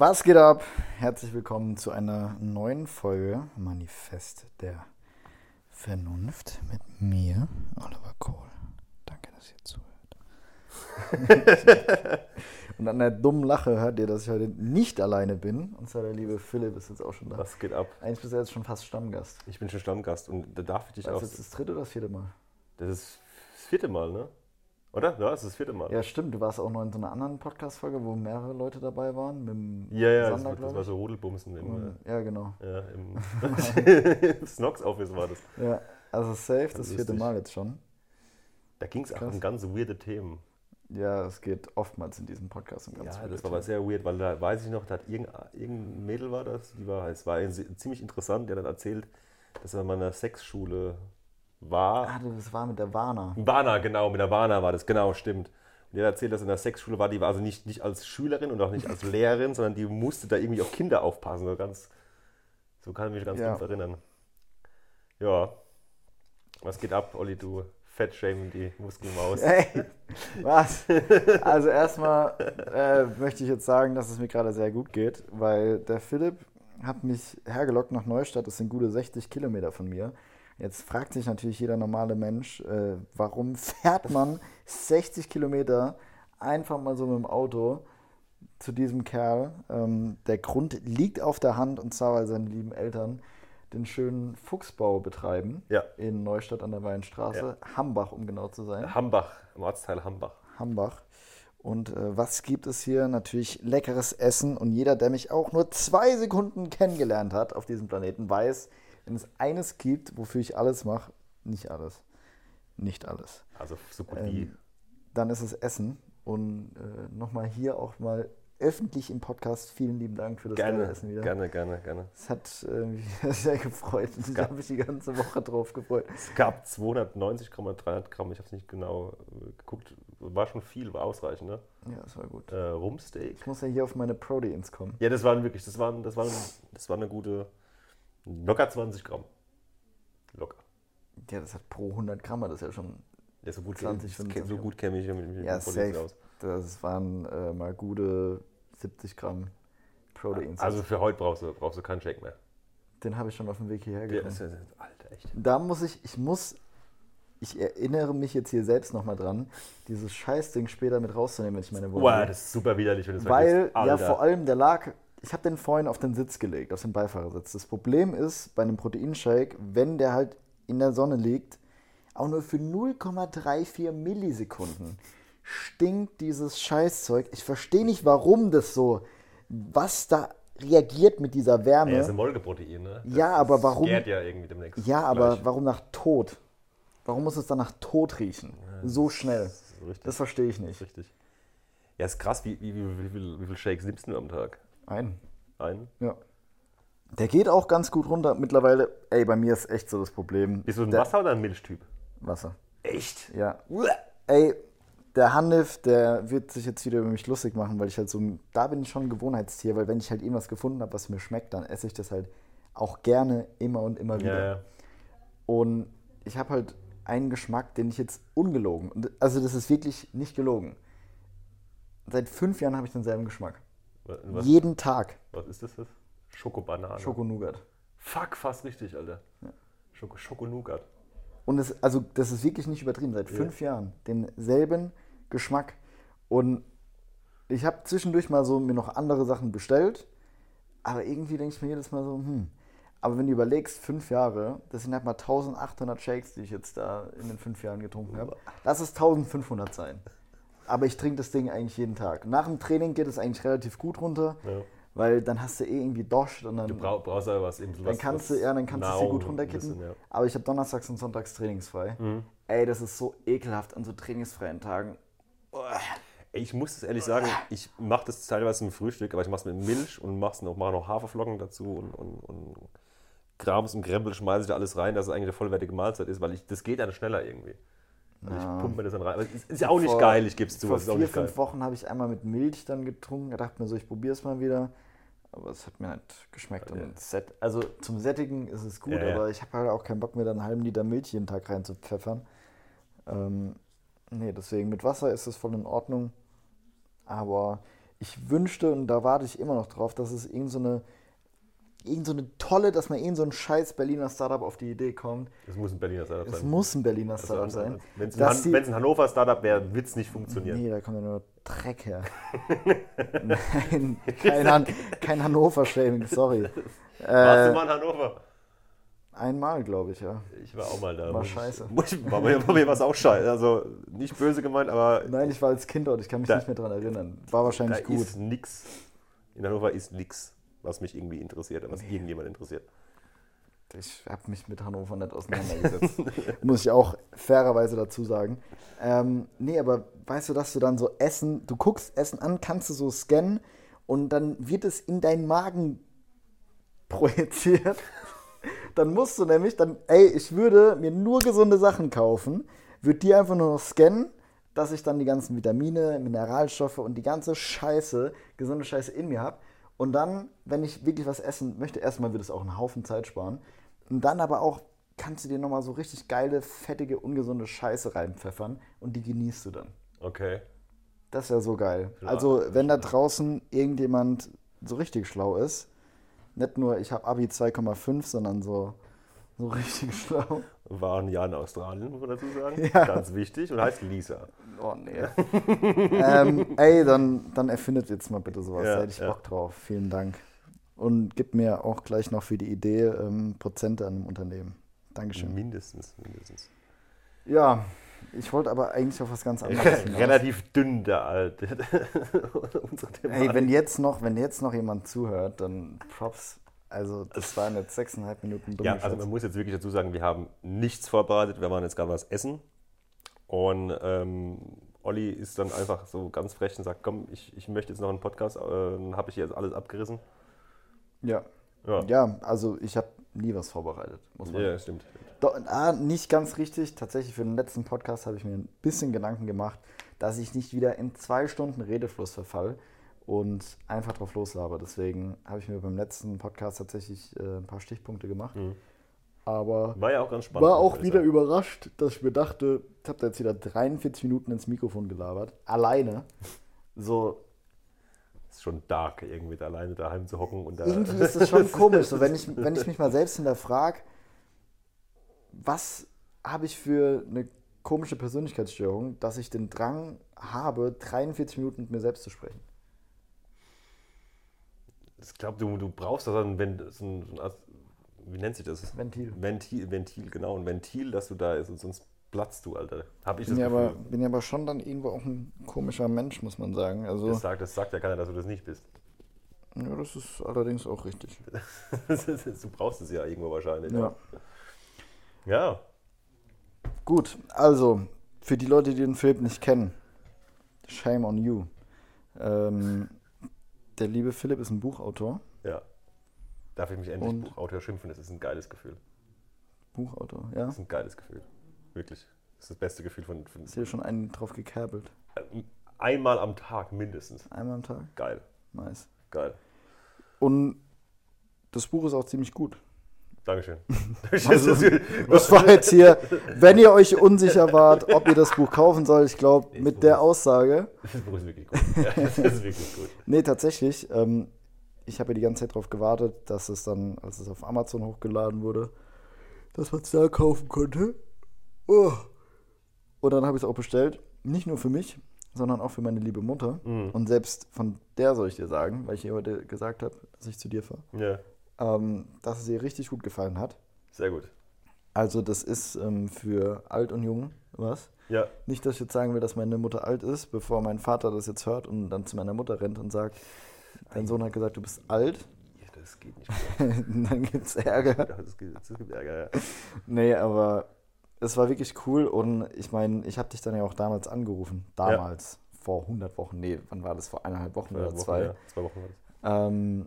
Was geht ab? Herzlich willkommen zu einer neuen Folge Manifest der Vernunft mit mir, Oliver Kohl. Danke, dass ihr zuhört. Und an der dummen Lache hört ihr, dass ich heute nicht alleine bin. Und zwar der liebe Philipp ist jetzt auch schon da. Was geht ab? Eigentlich bist du jetzt schon fast Stammgast. Ich bin schon Stammgast und da darf ich dich Das auch. ist jetzt das dritte oder das vierte Mal? Das ist das vierte Mal, ne? Oder? Ja, das ist das vierte Mal. Ja, stimmt. Du warst auch noch in so einer anderen Podcast-Folge, wo mehrere Leute dabei waren. Mit dem ja, ja das, Sander, das glaub war so Rodelbumsen im, Und- Ja, genau. ja, im, Snox-Office war das. Ja, also safe, das vierte lustig. Mal jetzt schon. Da ging es auch um ganz weirde Themen. Ja, es geht oftmals in diesem Podcast um ganz Ja, das war aber sehr weird, weil da weiß ich noch, da hat irgendein, irgendein Mädel war das, die war, es war ziemlich interessant, der hat dann erzählt, dass er in einer Sexschule war. Ah, das war mit der Warner. Warna, genau, mit der Warna war das, genau, stimmt. Und die hat erzählt, dass in der Sexschule war, die war also nicht, nicht als Schülerin und auch nicht als Lehrerin, sondern die musste da irgendwie auf Kinder aufpassen. So, ganz, so kann ich mich ganz Ja. dumpf erinnern. Ja. Was geht ab, Olli, du Fettshaming die Muskelmaus? Ey, was? Also erstmal äh, möchte ich jetzt sagen, dass es mir gerade sehr gut geht, weil der Philipp hat mich hergelockt nach Neustadt. Das sind gute 60 Kilometer von mir. Jetzt fragt sich natürlich jeder normale Mensch, äh, warum fährt man 60 Kilometer einfach mal so mit dem Auto zu diesem Kerl? Ähm, der Grund liegt auf der Hand und zwar, weil seine lieben Eltern den schönen Fuchsbau betreiben Ja. in Neustadt an der Weinstraße, Hambach, um genau zu sein. Hambach, im Ortsteil Hambach. Hambach. Und äh, was gibt es hier? Natürlich leckeres Essen. Und jeder, der mich auch nur zwei Sekunden kennengelernt hat auf diesem Planeten, weiß, wenn es eines gibt, wofür ich alles mache, nicht alles. Nicht alles. Also so gut wie. Ähm, dann ist es Essen. Und äh, nochmal hier auch mal öffentlich im Podcast vielen lieben Dank für das Gerne, Essen wieder. gerne, gerne, gerne. Es hat äh, mich sehr gefreut. Ich habe mich die ganze Woche drauf gefreut. Es gab 290 Gramm, 300 Gramm, ich habe es nicht genau äh, geguckt. War schon viel, war ausreichend, ne? Ja, das war gut. Äh, Rumsteak. Ich muss ja hier auf meine Proteins kommen. Ja, das waren wirklich, das waren, das waren, das war eine gute, locker 20 Gramm. Locker. Ja, das hat pro 100 Gramm, das ist ja schon Ja, so gut, 20, so 25 gut kenne ich mich mit Ja, den Proteins safe. aus. Das waren äh, mal gute 70 Gramm Proteins. Also für heute brauchst du, brauchst du keinen Shake mehr. den habe ich schon auf dem Weg hierher Ja, genommen. das ist, Alter, echt. Da muss ich, ich muss, ich erinnere mich jetzt hier selbst nochmal dran, dieses Scheißding später mit rauszunehmen, wenn ich meine Wohnung. Boah, das ist super widerlich, wenn du es Weil, ja, vor allem, der lag, ich habe den vorhin auf den Sitz gelegt, auf den Beifahrersitz. Das Problem ist, bei einem Proteinshake, wenn der halt in der Sonne liegt, auch nur für 0,34 Millisekunden stinkt dieses Scheißzeug. Ich verstehe nicht, warum das so, was da reagiert mit dieser Wärme. Ja, das ist ein Molkeprotein, ne? Das Ja, aber warum- Gärt ja irgendwie demnächst. Ja, aber warum nach Tod? Warum muss es dann nach Tod riechen? So schnell. Das. Das verstehe ich nicht. richtig. Ja, ist krass, wie, wie, wie, wie, viel, wie viel Shakes nimmst du am Tag? Ein. Einen? Ja. Der geht auch ganz gut runter. Mittlerweile, ey, bei mir ist echt so das Problem. Bist du ein der, Wasser- oder ein Milchtyp? Wasser. Echt? Ja. Ey, der Hanif, der wird sich jetzt wieder über mich lustig machen, weil ich halt so, da bin ich schon ein Gewohnheitstier, weil wenn ich halt irgendwas gefunden habe, was mir schmeckt, dann esse ich das halt auch gerne immer und immer wieder. Ja, ja. Und ich habe halt einen Geschmack, den ich jetzt ungelogen, also das ist wirklich nicht gelogen. Seit fünf Jahren habe ich denselben Geschmack. Was, Jeden Tag was ist das? das? Schokobanane. Schoko-Nougat. Fuck, fast richtig, Alter. Schoko, Schokonougat. Und es, also das ist wirklich nicht übertrieben, seit fünf Jahren denselben Geschmack. Und ich habe zwischendurch mal so mir noch andere Sachen bestellt, aber irgendwie denke ich mir jedes Mal so, hm. Aber wenn du überlegst, fünf Jahre, das sind halt mal 1800 Shakes, die ich jetzt da in den fünf Jahren getrunken habe. Lass es 1500 sein. Aber ich trinke das Ding eigentlich jeden Tag. Nach dem Training geht es eigentlich relativ gut runter, Ja. weil dann hast du eh irgendwie Doscht und dann, Du brauch, brauchst aber was eben dann kannst du, ja, dann kannst du es dir Nahrung gut runterkippen. bisschen, ja. Aber ich habe donnerstags und sonntags trainingsfrei. Ey, das ist so ekelhaft an so trainingsfreien Tagen. Ey, Ich muss das ehrlich sagen, ich mache das teilweise im Frühstück, aber ich mache es mit Milch und mache noch, mach noch Haferflocken dazu und, und, und Krams und Krempel schmeiße ich da alles rein, dass es eigentlich eine vollwertige Mahlzeit ist, weil ich, das geht dann schneller irgendwie. Also ich pumpe mir das dann rein. Aber es ist, ja auch nicht Vor- geil, ich gebe es zu. Vor vier, nicht geil. fünf Wochen habe ich einmal mit Milch dann getrunken. Ich dachte mir so, ich probiere es mal wieder. Aber es hat mir nicht geschmeckt. Und set, also zum Sättigen ist es gut, Ja, ja. aber ich habe halt auch keinen Bock mehr, da einen halben Liter Milch jeden Tag reinzupfeffern. Ähm, nee, deswegen mit Wasser ist es voll in Ordnung. Aber ich wünschte, und da warte ich immer noch drauf, dass es irgend so eine, irgend so eine tolle, dass man irgend so ein scheiß Berliner Startup auf die Idee kommt. Das muss ein Berliner Startup Es sein. muss ein Berliner Also, Startup sein. Wenn es ein, die- ein Hannover Startup wäre, wird es nicht funktionieren. Nee, da kommt ja nur Dreck her. Nein, kein, Han kein Hannover-Shaming, sorry. Warst du Äh, mal in Hannover? einmal, glaube ich, ja. Ich war auch mal da. war scheiße. War, mir, war mir was auch scheiße. Also nicht böse gemeint, aber Nein, ich war als Kind dort, ich kann mich Da- nicht mehr daran erinnern. War da wahrscheinlich gut. ist nix. In Hannover ist nix, was mich irgendwie interessiert, was irgendjemand interessiert. Ich habe mich mit Hannover nicht auseinandergesetzt. Muss ich auch fairerweise dazu sagen. Ähm, nee, aber weißt du, dass du dann so Essen, du guckst Essen an, kannst du so scannen und dann wird es in deinen Magen projiziert. Dann musst du nämlich, dann, ey, ich würde mir nur gesunde Sachen kaufen, würde die einfach nur noch scannen, dass ich dann die ganzen Vitamine, Mineralstoffe und die ganze Scheiße, gesunde Scheiße in mir habe. Und dann, wenn ich wirklich was essen möchte, erstmal wird es auch einen Haufen Zeit sparen. Und dann aber auch kannst du dir nochmal so richtig geile, fettige, ungesunde Scheiße reinpfeffern und die genießt du dann. Okay. Das ist ja so geil. Klar. Also, wenn da draußen irgendjemand so richtig schlau ist, nicht nur ich habe Abi 2,5, sondern so, so richtig schlau. War ein Jahr in Australien, muss man dazu sagen. Ja. Ganz wichtig und heißt Lisa. Oh nee. ähm, ey, dann, dann erfindet jetzt mal bitte sowas. Ja, da hätte ich ja. Bock drauf. Vielen Dank. Und gib mir auch gleich noch für die Idee ähm, Prozente an dem Unternehmen. Dankeschön. Mindestens, mindestens. Ja, ich wollte aber eigentlich auf was ganz anderes hinaus. Relativ dünn, der Alte. Ey, wenn jetzt noch, wenn jetzt noch jemand zuhört, dann Props. Also das waren jetzt sechseinhalb Minuten Ja, also man muss jetzt wirklich dazu sagen, wir haben nichts vorbereitet. Wir waren jetzt gerade was essen. Und ähm, Olli ist dann einfach so ganz frech und sagt, komm, ich, ich möchte jetzt noch einen Podcast. Äh, dann habe ich jetzt alles abgerissen. Ja. Ja, Ja, also ich habe nie was vorbereitet, muss man ja stimmt. Doch, ah, nicht ganz richtig. Tatsächlich für den letzten Podcast habe ich mir ein bisschen Gedanken gemacht, dass ich nicht wieder in zwei Stunden Redefluss verfall und einfach drauf loslaber. Deswegen habe ich mir beim letzten Podcast tatsächlich äh, ein paar Stichpunkte gemacht. Aber War ja auch ganz spannend. war auch wieder überrascht, dass ich mir dachte, ich habe da jetzt wieder 43 Minuten ins Mikrofon gelabert. Alleine. So, ist schon dark, irgendwie da alleine daheim zu hocken und da. irgendwie ist das schon komisch. So, wenn, ich, wenn ich mich mal selbst hinterfrage, was habe ich für eine komische Persönlichkeitsstörung, dass ich den Drang habe, 43 Minuten mit mir selbst zu sprechen. Ich glaube, du, du brauchst das dann, wenn so ein, so ein Art- wie nennt sich das? Ventil. Ventil, Ventil, genau. Ein Ventil, dass du da ist und sonst platzt du, Alter. Habe ich Bin das ja, Gefühl. aber, bin ja aber schon dann irgendwo auch ein komischer Mensch, muss man sagen. Also, das, sagt, das sagt ja keiner, dass du das nicht bist. ja, das ist allerdings auch richtig. du brauchst es ja irgendwo wahrscheinlich. Ja. Ja. Gut, also, für die Leute, die den Philipp nicht kennen, shame on you. Ähm, der liebe Philipp ist ein Buchautor. ja. Darf ich mich endlich Und? Buchautor schimpfen? Das ist ein geiles Gefühl. Buchautor, ja. Das ist ein geiles Gefühl. Wirklich. Das ist das beste Gefühl von. von Ist hier schon einen drauf gekerbelt. einmal am Tag mindestens. Einmal am Tag. Geil. Nice. Geil. Und das Buch ist auch ziemlich gut. Dankeschön. Also, das war jetzt hier, wenn ihr euch unsicher wart, ob ihr das Buch kaufen sollt, ich glaube, mit der Aussage, Das Buch ist wirklich gut. Ja, das ist wirklich gut. nee, tatsächlich, ähm, ich habe ja die ganze Zeit darauf gewartet, dass es dann, als es auf Amazon hochgeladen wurde, dass man es da kaufen konnte. Oh. Und dann habe ich es auch bestellt, nicht nur für mich, sondern auch für meine liebe Mutter. Und selbst von der soll ich dir sagen, weil ich ihr heute gesagt habe, dass ich zu dir fahre, Ja, ähm, dass es ihr richtig gut gefallen hat. sehr gut. Also das ist ähm, für alt und jung was. Ja, Nicht, dass ich jetzt sagen will, dass meine Mutter alt ist, bevor mein Vater das jetzt hört und dann zu meiner Mutter rennt und sagt, dein Sohn hat gesagt, du bist alt. das geht nicht dann gibt's Ärger. Das gibt, das gibt Ärger, ja. Nee, aber es war wirklich cool und ich meine, ich habe dich dann ja auch damals angerufen. Damals, vor 100 Wochen. Nee, wann war das? Vor eineinhalb Wochen oder Wochen, zwei. Ja, zwei Wochen war das. ähm,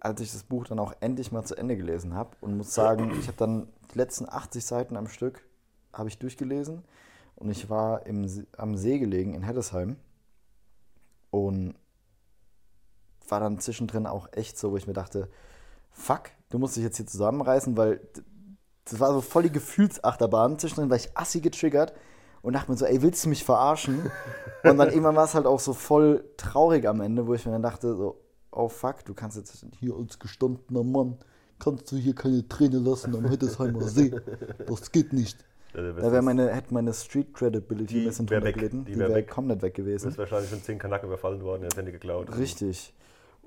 als ich das Buch dann auch endlich mal zu Ende gelesen habe und muss sagen, ich habe dann die letzten 80 Seiten am Stück habe ich durchgelesen und ich war im, am See gelegen in Heddesheim und war dann zwischendrin auch echt so, wo ich mir dachte, fuck, du musst dich jetzt hier zusammenreißen, weil das war so voll die Gefühlsachterbahn. Zwischendrin war ich assi getriggert und dachte mir so, ey, willst du mich verarschen? Und dann irgendwann war es halt auch so voll traurig am Ende, wo ich mir dann dachte, so, oh fuck, du kannst jetzt hier als gestandener Mann, kannst du hier keine Träne lassen am Heddesheimer See. Das geht nicht. Ja, Da wäre meine, hätte meine Street Credibility ein bisschen wär drunter weg. gelitten. Die Die wär wäre weg. komplett weg gewesen. bist wahrscheinlich von zehn Kanaken überfallen worden, jetzt Handy geklaut. Richtig.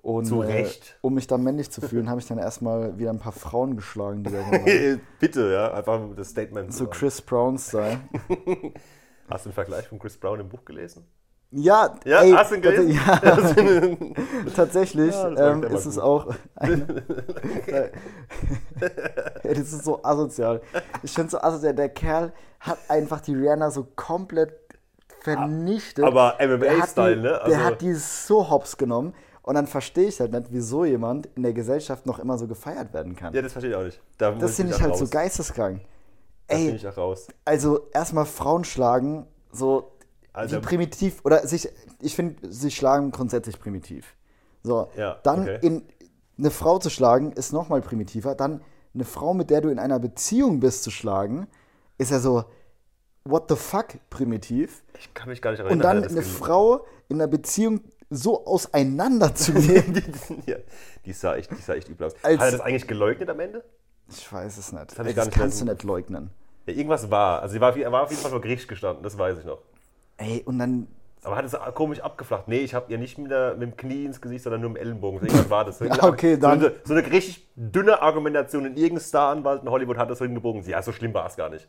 Und Zu äh, Recht. um mich dann männlich zu fühlen, habe ich dann erstmal wieder ein paar Frauen geschlagen, die da waren. Bitte, ja, einfach das Statement. so zu. Chris Brown-Style. Hast du den Vergleich von Chris Brown im Buch gelesen? Ja, Ja, ey, hast du ihn gelesen? Ja, tatsächlich Ja, ähm, ist es auch. Eine, Ey, das ist so asozial. Ich finde so asozial. Der Kerl hat einfach die Rihanna so komplett vernichtet. Aber MMA-Style, ne? Der hat die so hops genommen. Und dann verstehe ich halt nicht, wieso jemand in der Gesellschaft noch immer so gefeiert werden kann. ja, das verstehe ich auch nicht. Da das finde ich halt raus. so geisteskrank. Das Ey, ich auch raus. also erstmal Frauen schlagen, so Also- wie primitiv, oder sich, ich finde, sie schlagen grundsätzlich primitiv. So, Ja, dann okay. in eine Frau zu schlagen, ist nochmal primitiver. Dann eine Frau, mit der du in einer Beziehung bist, zu schlagen, ist ja so, what the fuck, primitiv. Ich kann mich gar nicht erinnern. Und dann das eine Frau in einer Beziehung so auseinanderzunehmen. die, ja, die sah echt, die sah echt übel aus. Als- Hat er das eigentlich geleugnet am Ende? ich weiß es nicht. gar das nicht kannst du mehr- nicht leugnen. Ja, irgendwas war. Also sie war, er war auf jeden Fall vor Gericht gestanden, das weiß ich noch. Ey, und dann Aber hat es komisch abgeflacht. Nee, ich habe ihr nicht mit, der, mit dem Knie ins Gesicht, sondern nur mit dem Ellenbogen. So Irgendwas war das. Ja, okay, dann- So eine, so eine richtig dünne Argumentation. In irgendein Staranwalt in Hollywood hat das so hingebogen. Ja, so schlimm war es gar nicht.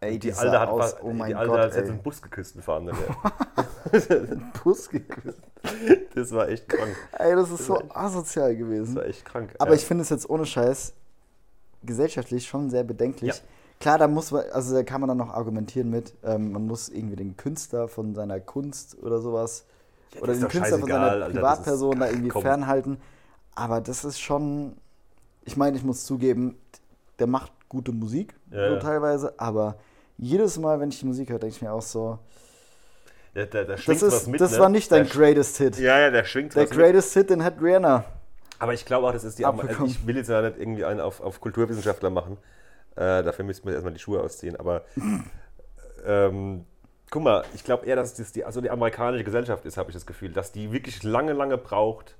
Ey, Die Alte hat, aus, oh mein die Alte Gott, hat ey. so einen Bus geküsst, einen Fahrenden. Bus geküsst. Das war echt krank. Ey, das ist so asozial gewesen. Das war echt krank. Aber ja. ich finde es jetzt ohne Scheiß gesellschaftlich schon sehr bedenklich. Ja. Klar, da muss man, also da kann man dann noch argumentieren mit, ähm, man muss irgendwie den Künstler von seiner Kunst oder sowas das oder den Künstler von seiner Alter, Privatperson ist- da irgendwie komm. fernhalten. Aber das ist schon, ich meine, ich muss zugeben, der macht gute Musik, Ja, so ja. teilweise, aber jedes Mal, wenn ich die Musik höre, denke ich mir auch so, Ja, da, da das, ist, mit. das ne? war nicht dein greatest Hit. Ja, ja, der schwingt Der was mit. greatest Hit, den hat Rihanna. Aber ich glaube auch, das ist die. Abbekommen. ich will jetzt ja nicht irgendwie einen auf, auf Kulturwissenschaftler machen. Äh, dafür müssten wir erstmal die Schuhe ausziehen. Aber ähm, guck mal, ich glaube eher, dass das die, also die amerikanische Gesellschaft ist, habe ich das Gefühl, dass die wirklich lange, lange braucht,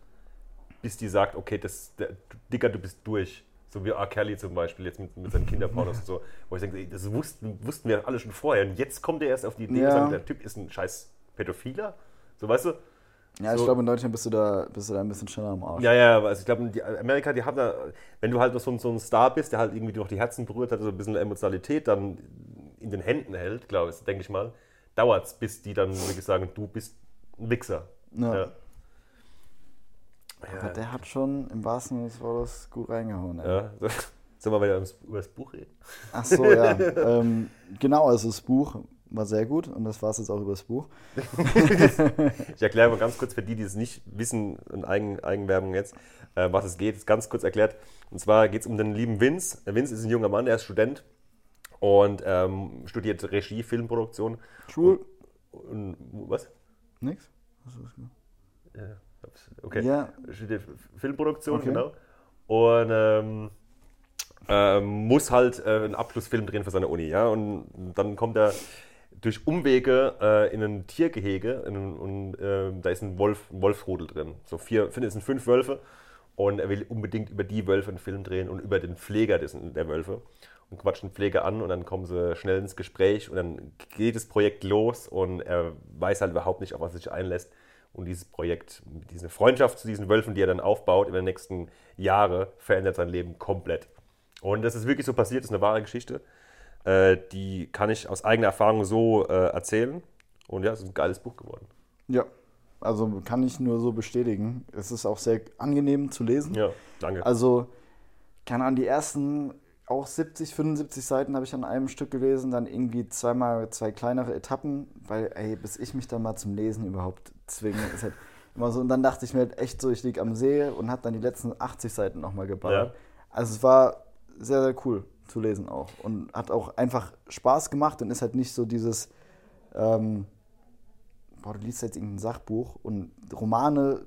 bis die sagt, okay, das, der, Dicker, du bist durch. So wie R. Kelly zum Beispiel, jetzt mit, mit seinen Kinderpornos und so. Wo ich denke, das wussten, wussten wir alle schon vorher. Und jetzt kommt er erst auf die Idee, Ja. sagt, der Typ ist ein scheiß Pädophiler. So, weißt du? Ja, ich So- glaube, in Deutschland bist du da, bist du da ein bisschen schneller am Arsch. Ja, ja, aber also ich glaube, die Amerika, die haben da, wenn du halt noch so, ein- so ein Star bist, der halt irgendwie noch die Herzen berührt hat, so ein bisschen Emotionalität dann in den Händen hält, glaube ich, denke ich mal, dauert es, bis die dann wirklich sagen, du bist ein Wichser. Ja. Ja. Aber der hat schon im wahrsten Sinne des Wortes gut reingehauen. Ey. Ja. Sollen wir wieder ums- über das Buch reden? Ach so, ja. ähm, genau, also das Buch war sehr gut und das war es jetzt auch über das Buch. Ich erkläre mal ganz kurz für die, die es nicht wissen, in Eigen, Eigenwerbung jetzt, äh, was es geht. Ist ganz kurz erklärt. Und zwar geht es um den lieben Vince. Vince ist ein junger Mann, der ist Student und ähm, studiert Regie, Filmproduktion. Schwul? Und, was? Nix? Ja, okay. Ja. Studiert Filmproduktion, Okay. genau. Und ähm, ähm, muss halt äh, einen Abschlussfilm drehen für seine Uni. Ja? Und dann kommt er durch Umwege äh, in ein Tiergehege in, und äh, da ist ein, Wolf, ein Wolfsrudel drin. So vier, es sind fünf Wölfe und er will unbedingt über die Wölfe einen Film drehen und über den Pfleger des, der Wölfe und quatscht den Pfleger an und dann kommen sie schnell ins Gespräch und dann geht das Projekt los und er weiß halt überhaupt nicht, auf was er sich einlässt. Und dieses Projekt, diese Freundschaft zu diesen Wölfen, die er dann aufbaut in den nächsten Jahren, verändert sein Leben komplett. Und das ist wirklich so passiert, das ist eine wahre Geschichte. Äh, die kann ich aus eigener Erfahrung so äh, erzählen. Und ja, es ist ein geiles Buch geworden. Ja. Also kann ich nur so bestätigen. Es ist auch sehr angenehm zu lesen. Ja, danke. Also, keine Ahnung, die ersten auch 70, 75 Seiten habe ich an einem Stück gelesen, dann irgendwie zweimal zwei kleinere Etappen, weil, ey, bis ich mich dann mal zum Lesen überhaupt zwinge, ist halt immer so. Und dann dachte ich mir halt echt so, ich liege am See und habe dann die letzten 80 Seiten nochmal geballert. Ja. Also es war sehr, sehr cool zu lesen auch und hat auch einfach Spaß gemacht und ist halt nicht so dieses, ähm, boah, du liest jetzt irgendein Sachbuch und Romane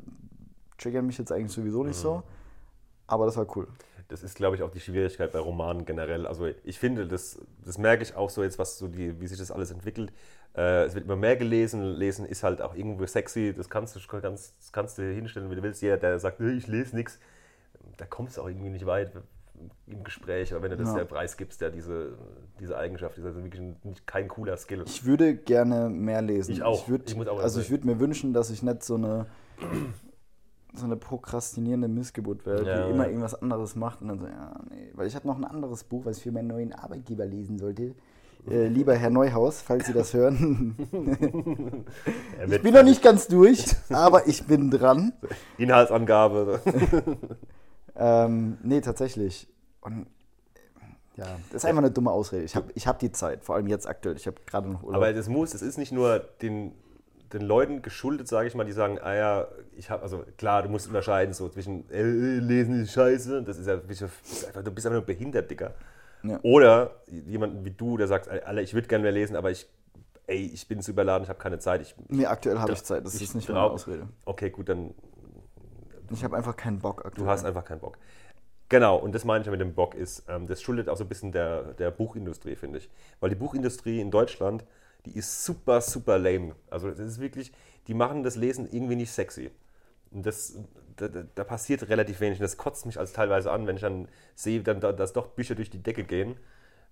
triggern mich jetzt eigentlich sowieso nicht so, aber das war cool. das ist, glaube ich, auch die Schwierigkeit bei Romanen generell. Also ich finde, das, das merke ich auch so jetzt, was so die, wie sich das alles entwickelt. Äh, es wird immer mehr gelesen. Lesen ist halt auch irgendwo sexy. Das kannst du, kannst, das kannst du hinstellen, wie du willst. Jeder, der sagt, ich lese nichts, da kommst du auch irgendwie nicht weit im Gespräch. Aber wenn du das Ja. der Preis gibst, der diese, diese Eigenschaft ist, also wirklich nicht, kein cooler Skill. Ich würde gerne mehr lesen. Ich auch. Ich würd, Ich auch also ich würde mir wünschen, dass ich nicht so eine so eine prokrastinierende Missgeburt wäre, Ja. die immer irgendwas anderes macht und dann so, ja, nee. Weil ich habe noch ein anderes Buch, was ich für meinen neuen Arbeitgeber lesen sollte. Äh, lieber Herr Neuhaus, falls Sie das hören. Ich bin noch nicht ganz durch, aber ich bin dran. Inhaltsangabe. Ähm, nee, tatsächlich. Und ja, das ist einfach eine dumme Ausrede. Ich habe ich hab die Zeit, vor allem jetzt aktuell. Ich habe gerade noch Urlaub. Aber das muss, es ist nicht nur den, den Leuten geschuldet, sage ich mal, die sagen, ah ja, ich habe, also klar, du musst unterscheiden so zwischen äh, lesen ist scheiße, das ist ja, das ist einfach, du bist einfach nur behindert, Dicker. Ja. Oder jemanden wie du, der sagt, Alter, ich würde gerne mehr lesen, aber ich, ey, ich bin zu überladen, ich habe keine Zeit. Ich, nee, aktuell habe ich Zeit. Das ich ist nicht meine Ausrede. Okay, gut, dann Ich habe einfach keinen Bock aktuell. Du hast einfach keinen Bock. Genau, und das meine ich mit dem Bock ist, ähm, das schuldet auch so ein bisschen der, der Buchindustrie, finde ich. Weil die Buchindustrie in Deutschland, die ist super, super lame. Also das ist wirklich, die machen das Lesen irgendwie nicht sexy. Und das, da, da passiert relativ wenig. Und das kotzt mich als teilweise an, wenn ich dann sehe, dann, da- dass doch Bücher durch die Decke gehen.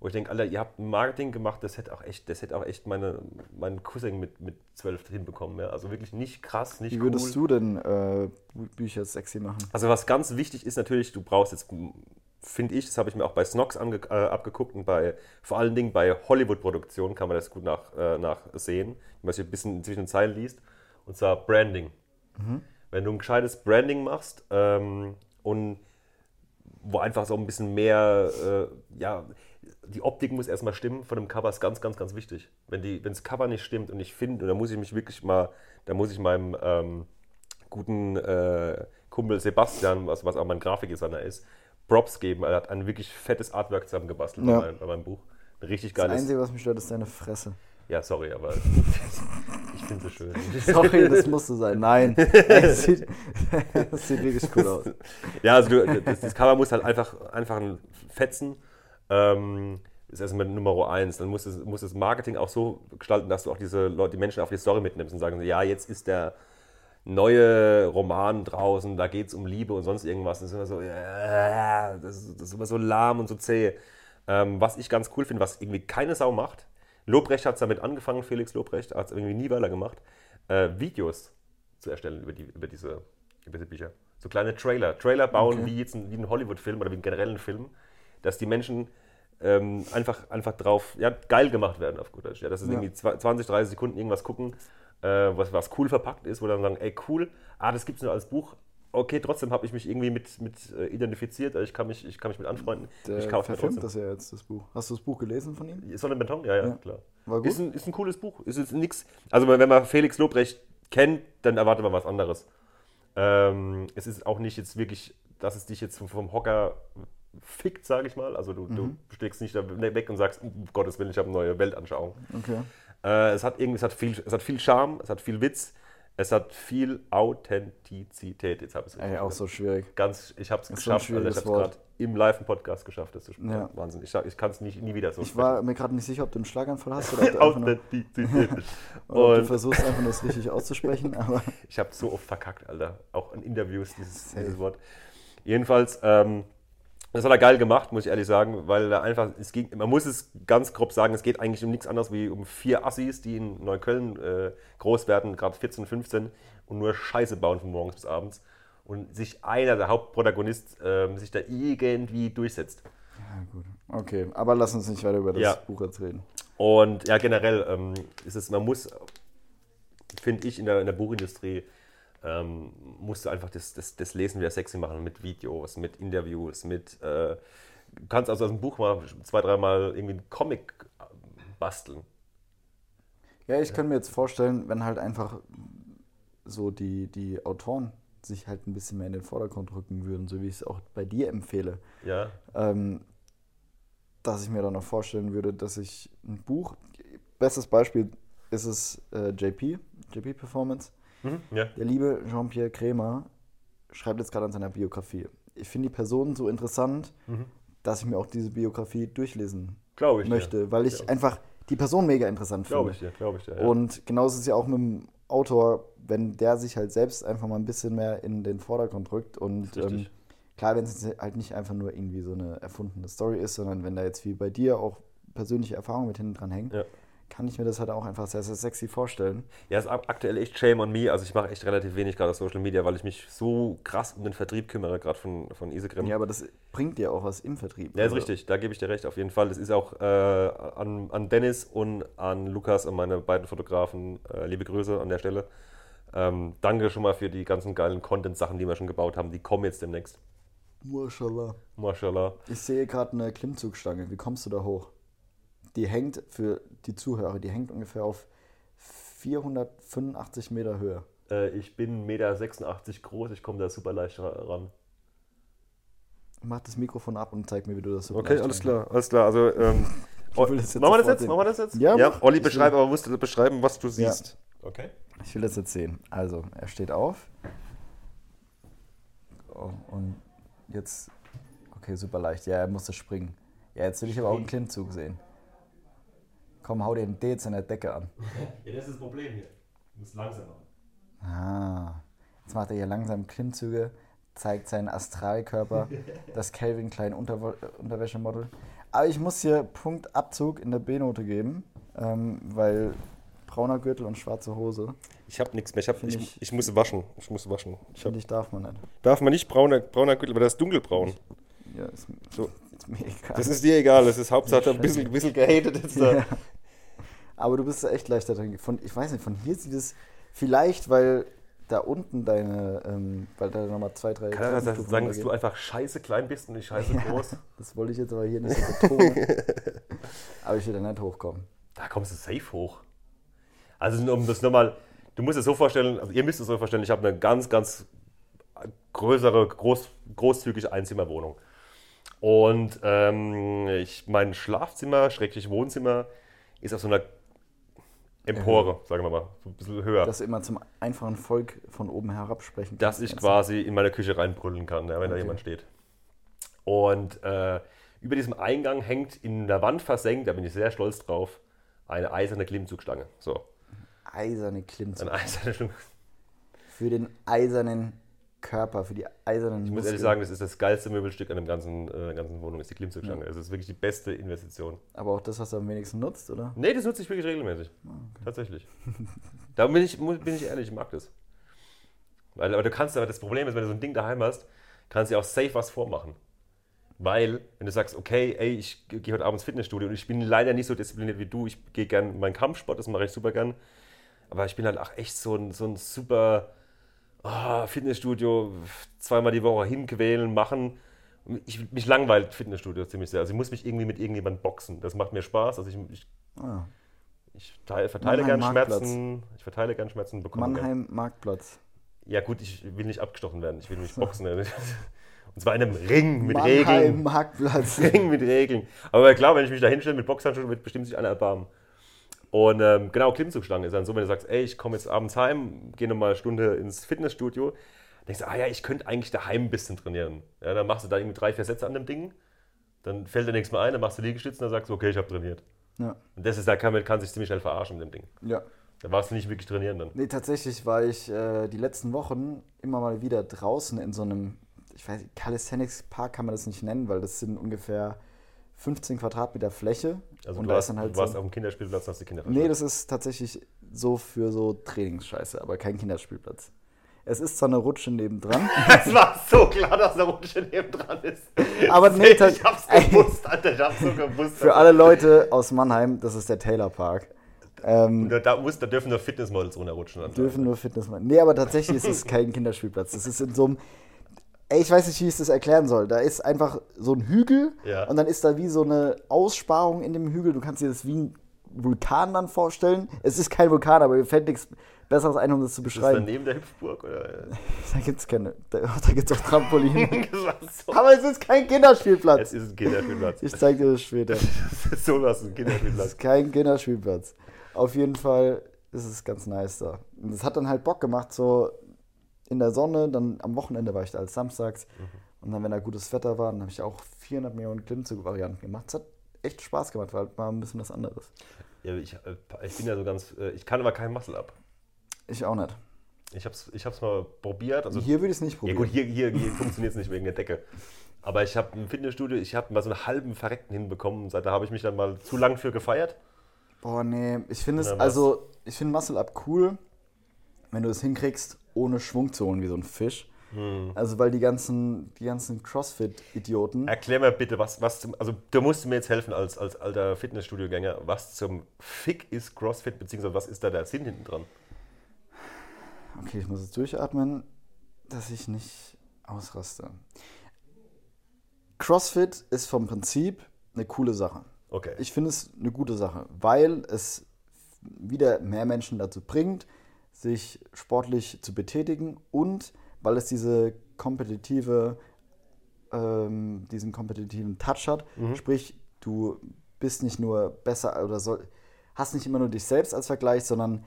Wo ich denke, Alter, ihr habt ein Marketing gemacht, das hätte auch echt, das hätte auch echt meine, mein Cousin mit, mit 12 hinbekommen. Ja? Also wirklich nicht krass, nicht Wie cool. würdest du denn äh, Bü- Bücher sexy machen? Also was ganz wichtig ist natürlich, du brauchst jetzt, finde ich, das habe ich mir auch bei Snox ange, äh, abgeguckt und bei vor allen Dingen bei Hollywood-Produktionen kann man das gut nach, äh, nachsehen, wenn man sich ein bisschen zwischen den Zeilen liest. Und zwar Branding. Wenn du ein gescheites Branding machst ähm, und wo einfach so ein bisschen mehr, äh, ja, die Optik muss erstmal stimmen von dem Cover, ist ganz, ganz, ganz wichtig. Wenn, die, das Cover nicht stimmt und ich finde, und da muss ich mich wirklich mal, da muss ich meinem ähm, guten äh, Kumpel Sebastian, was, was auch mein Grafikdesigner ist, Props geben. Er hat ein wirklich fettes Artwork zusammengebastelt Ja. bei, meinem, bei meinem Buch. Ein richtig Das geiles. Einzige, was mich stört, ist deine Fresse. Ja, sorry, aber ich finde es so schön. Sorry, das musste sein. Nein. Es sieht, das sieht wirklich cool aus. Ja, also du, das, das Cover muss halt einfach, einfach ein Fetzen. Ähm, das ist erstmal Nummer eins. Dann muss es, muss das Marketing auch so gestalten, dass du auch diese Leute, die Menschen auf die Story mitnimmst und sagen, ja, jetzt ist der neue Roman draußen, da geht es um Liebe und sonst irgendwas. Das ist immer so, ja, das, das ist immer so lahm und so zäh. Ähm, was ich ganz cool finde, was irgendwie keine Sau macht, Lobrecht hat es damit angefangen, Felix Lobrecht, hat es irgendwie nie weiter gemacht, äh, Videos zu erstellen über, die, über, diese, über diese Bücher. So kleine Trailer. Trailer bauen Okay. wie jetzt ein, wie ein Hollywood-Film oder wie einen generellen Film, dass die Menschen ähm, einfach, einfach drauf ja, geil gemacht werden auf gut Deutsch. Ja, dass sie Ja. irgendwie zwa- 20, 30 Sekunden irgendwas gucken, äh, was, was cool verpackt ist, wo dann sagen, ey cool, ah, das gibt es nur als Buch. Okay, trotzdem habe ich mich irgendwie mit, mit äh, identifiziert, ich kann, mich, ich kann mich mit anfreunden. Der ich kaufe verfilmt das ja jetzt, das Buch. Hast du das Buch gelesen von ihm? Sonne Beton? Ja, ja, Ja. klar. War gut? Ist ein, ist ein cooles Buch. Ist jetzt nix. Also wenn man Felix Lobrecht kennt, dann erwartet man was anderes. Ähm, es ist auch nicht jetzt wirklich, dass es dich jetzt vom, vom Hocker fickt, sage ich mal. Also du, Mhm. du steckst nicht da weg und sagst, um Gottes Willen, ich habe eine neue Weltanschauung. Okay. Äh, es, hat irgendwie, es, hat viel, es hat viel Charme, es hat viel Witz, es hat viel Authentizität. Jetzt habe ich es Ey, auch so schwierig. Ganz, ich habe es Ist so geschafft, Alter. ich habe es gerade im Live-Podcast geschafft, das zu sprechen. Ja. Wahnsinn. Ich, ich kann es nicht nie wieder so Ich war mir gerade nicht sicher, ob du einen Schlaganfall hast oder ob du, Authentizität. oder ob du versuchst, einfach nur das richtig auszusprechen. Aber ich habe so oft verkackt, Alter. Auch in Interviews dieses, dieses Wort. Jedenfalls, ähm, das hat er geil gemacht, muss ich ehrlich sagen, weil er einfach, es ging, man muss es ganz grob sagen, es geht eigentlich um nichts anderes wie um vier Assis, die in Neukölln äh, groß werden, gerade 14, 15 und nur Scheiße bauen von morgens bis abends. Und sich einer, der Hauptprotagonist, ähm, sich da irgendwie durchsetzt. ja, gut. Okay, aber lass uns nicht weiter über das Ja. Buch jetzt reden. Und ja, generell ähm, ist es, man muss, finde ich, in der, in der Buchindustrie, ähm, musst du einfach das, das, das Lesen wieder sexy machen mit Videos, mit Interviews, mit, äh, du kannst also aus dem Buch mal zwei, dreimal irgendwie einen Comic äh, basteln. Ja, ich kann mir jetzt vorstellen, wenn halt einfach so die, die Autoren sich halt ein bisschen mehr in den Vordergrund rücken würden, so wie ich es auch bei dir empfehle, Ja, ähm, dass ich mir dann auch vorstellen würde, dass ich ein Buch, bestes Beispiel ist es äh, JP, JP Performance. Mhm. ja. Der liebe Jean-Pierre Krämer schreibt jetzt gerade an seiner Biografie. Ich finde die Person so interessant, dass ich mir auch diese Biografie durchlesen ich möchte, weil ich Ja. einfach die Person mega interessant finde. Glaube ich dir, glaube ich dir. Ja. Und genauso ist es ja auch mit dem Autor, wenn der sich halt selbst einfach mal ein bisschen mehr in den Vordergrund rückt und ähm, klar, wenn es halt nicht einfach nur irgendwie so eine erfundene Story ist, sondern wenn da jetzt wie bei dir auch persönliche Erfahrungen mit hinten dran hängen, Ja. Kann ich mir das halt auch einfach sehr, sehr sexy vorstellen. Ja, ist ak- aktuell echt Shame on me. Also ich mache echt relativ wenig gerade auf Social Media, weil ich mich so krass um den Vertrieb kümmere, gerade von, von Isegrim. Ja, aber das bringt dir auch was im Vertrieb. Ja, ist Also, richtig, da gebe ich dir recht, auf jeden Fall. Das ist auch äh, an, an Dennis und an Lukas, an meine beiden Fotografen, äh, liebe Grüße an der Stelle. Ähm, danke schon mal für die ganzen geilen Content-Sachen, die wir schon gebaut haben. Die kommen jetzt demnächst. Mashallah. Mashallah. Ich sehe gerade eine Klimmzugstange. Wie kommst du da hoch? Die hängt für die Zuhörer, die hängt ungefähr auf 485 Meter Höhe. Äh, ich bin 1,86 Meter groß, ich komme da super leicht ra- ran. Mach das Mikrofon ab und zeig mir, wie du das so Okay, alles klar, alles klar. Also, ähm, Ich will das jetzt machen wir das jetzt? Machen wir das jetzt? Ja, mach. Olli, Ich will- beschreib, aber musst du beschreiben, was du Ja. siehst. Okay. Ich will das jetzt sehen. Also, er steht auf. Oh, und jetzt. Okay, super leicht. Ja, er musste springen. Ja, jetzt will ich aber auch einen Klimmzug sehen. Komm, hau den D jetzt in der Decke an. Ja, das ist das Problem hier. Du musst langsam machen. Ah. Jetzt macht er hier langsam Klimmzüge, zeigt seinen Astralkörper, das Calvin Klein Unterwo Unterwäschemodel. Aber ich muss hier Punktabzug in der B-Note geben, ähm, weil brauner Gürtel und schwarze Hose, Ich habe nichts mehr. Ich, hab, ich, ich- ich muss waschen. Ich muss waschen. Ich hab, finde ich, darf man nicht. darf man nicht brauner, brauner Gürtel, aber das ist dunkelbraun. Ja, ist, So. Ist mir egal. Das ist dir egal. Das ist Hauptsache ein bisschen, bisschen gehatet jetzt da. Ja. Aber du bist da echt leichter drin. Von, ich weiß nicht, von hier sieht es vielleicht, weil da unten deine, ähm, weil da nochmal zwei, drei. Kann das sagen, dass du einfach scheiße klein bist und nicht scheiße Ja. groß? Das wollte ich jetzt aber hier nicht so betonen. aber ich will da nicht hochkommen. Da kommst du safe hoch. Also um das nochmal, du musst es so vorstellen, also ihr müsst es so vorstellen, ich habe eine ganz, ganz größere, groß, großzügige Einzimmerwohnung. Und ähm, ich, mein Schlafzimmer, schrägstrich Wohnzimmer, ist auf so einer Empore, sagen wir mal, so ein bisschen höher. Dass du immer zum einfachen Volk von oben herab sprechen dass kannst. ich quasi in meine Küche reinbrüllen kann, ja, wenn da Okay. jemand steht. Und äh, über diesem Eingang hängt in der Wand versenkt, da bin ich sehr stolz drauf, eine eiserne Klimmzugstange. So, Eiserne Klimmzug. eine eiserne Stange. Für den eisernen Körper, für die eisernen Ich muss ehrlich sagen, das ist das geilste Möbelstück an dem ganzen, äh, der ganzen Wohnung, ist die Klimmzugstange. Es ist wirklich die beste Investition. Aber auch das, was du am wenigsten nutzt, oder? Nee, das nutze ich wirklich regelmäßig. Ah, Tatsächlich. da bin ich, bin ich ehrlich, ich mag das. Weil, aber du kannst aber, das Problem ist, wenn du so ein Ding daheim hast, kannst du ja auch safe was vormachen. Weil, wenn du sagst, okay, ey, ich gehe heute Abend ins Fitnessstudio und ich bin leider nicht so diszipliniert wie du, ich gehe gern in meinen Kampfsport, das mache ich super gern. Aber ich bin halt auch echt so ein, so ein super ah, Fitnessstudio, zweimal die Woche hinquälen, machen. Ich, mich langweilt Fitnessstudio ziemlich sehr. Also ich muss mich irgendwie mit irgendjemandem boxen. Das macht mir Spaß. Also ich, ich Ah, ich teile, verteile gern Marktplatz. Schmerzen. Ich verteile gern Schmerzen, bekomme gern. Mannheim Marktplatz. Ja gut, ich will nicht abgestochen werden. Ich will mich boxen. Und zwar in einem Ring mit Mannheim Regeln. Marktplatz. Ring mit Regeln. Aber klar, wenn ich mich da hinstelle mit Boxhandschuhen, wird bestimmt sich einer erbarmen. Und ähm, genau, Klimmzugstange ist dann so, wenn du sagst, ey, ich komme jetzt abends heim, gehe nochmal eine Stunde ins Fitnessstudio, denkst du, ah ja, ich könnte eigentlich daheim ein bisschen trainieren. Ja, dann machst du da irgendwie drei, vier Sätze an dem Ding, dann fällt dir nichts mehr ein, dann machst du Liegestützen, dann sagst du, okay, ich habe trainiert. Ja. Und das ist, da kann man kann sich ziemlich schnell verarschen mit dem Ding. ja. Da warst du nicht wirklich trainieren dann. Nee, tatsächlich war ich äh, die letzten Wochen immer mal wieder draußen in so einem, ich weiß nicht, Calisthenics Park kann man das nicht nennen, weil das sind ungefähr 15 Quadratmeter Fläche. Also und du, da warst, ist dann halt du warst so, auf dem Kinderspielplatz und hast die Kinder Nee, das ist tatsächlich so für so Trainingsscheiße, aber kein Kinderspielplatz. Es ist zwar eine Rutsche nebendran, Das war so klar, dass der Rutsche neben dran ist. Aber nee, ich hab's gewusst, Alter, ich hab's so gewusst. für alle Leute aus Mannheim, das ist der Taylor Park. Ähm, Da, da, muss, da dürfen nur Fitnessmodels runterrutschen. Dürfen nur Fitness machen. Nee, aber tatsächlich ist es kein Kinderspielplatz. Das ist in so einem. Ey, ich weiß nicht, wie ich das erklären soll. Da ist einfach so ein Hügel Ja. und dann ist da wie so eine Aussparung in dem Hügel. Du kannst dir das wie ein Vulkan dann vorstellen. Es ist kein Vulkan, aber mir fällt nichts Besseres ein, um das zu Ist das beschreiben. daneben der Hüpfburg? Oder? Da gibt's keine. Da, da gibt's auch Trampolin. Das war so. aber es ist kein Kinderspielplatz. Es ist ein Kinderspielplatz. Ich zeig dir das später. so was, ein Kinderspielplatz. ist kein Kinderspielplatz. Auf jeden Fall ist es ganz nice da. Und es hat dann halt Bock gemacht, so in der Sonne, dann am Wochenende war ich da als samstags. Mhm. Und dann, wenn da gutes Wetter war, dann habe ich auch 400 Millionen Klimmzug-Varianten gemacht. Es hat echt Spaß gemacht, weil mal ein bisschen was anderes. Ja, ich, äh, ich bin ja so ganz, äh, ich kann aber kein Muscle up. Ich auch nicht. Ich habe es ich hab's mal probiert. Also, hier würde ich es nicht ja probieren. gut, hier, hier, hier funktioniert es nicht wegen der Decke. Aber ich habe im Fitnessstudio, ich habe mal so einen halben Verreckten hinbekommen. Seit da habe ich mich dann mal zu lang für gefeiert. Boah, nee, ich finde es, also, ich finde Muscle Up cool, wenn du es hinkriegst, ohne Schwung zu holen, wie so ein Fisch. Hm. Also, weil die ganzen, die ganzen CrossFit-Idioten, Erklär mir bitte, was, was zum, also du musst mir jetzt helfen als, als alter Fitnessstudio-Gänger, was zum Fick ist CrossFit, beziehungsweise was ist da der Sinn hinten dran? okay, ich muss jetzt durchatmen, dass ich nicht ausraste. CrossFit ist vom Prinzip eine coole Sache. Okay. Ich finde es eine gute Sache, weil es wieder mehr Menschen dazu bringt, sich sportlich zu betätigen und weil es diese kompetitive, ähm, diesen kompetitiven Touch hat. Sprich, du bist nicht nur besser oder soll, hast nicht immer nur dich selbst als Vergleich, sondern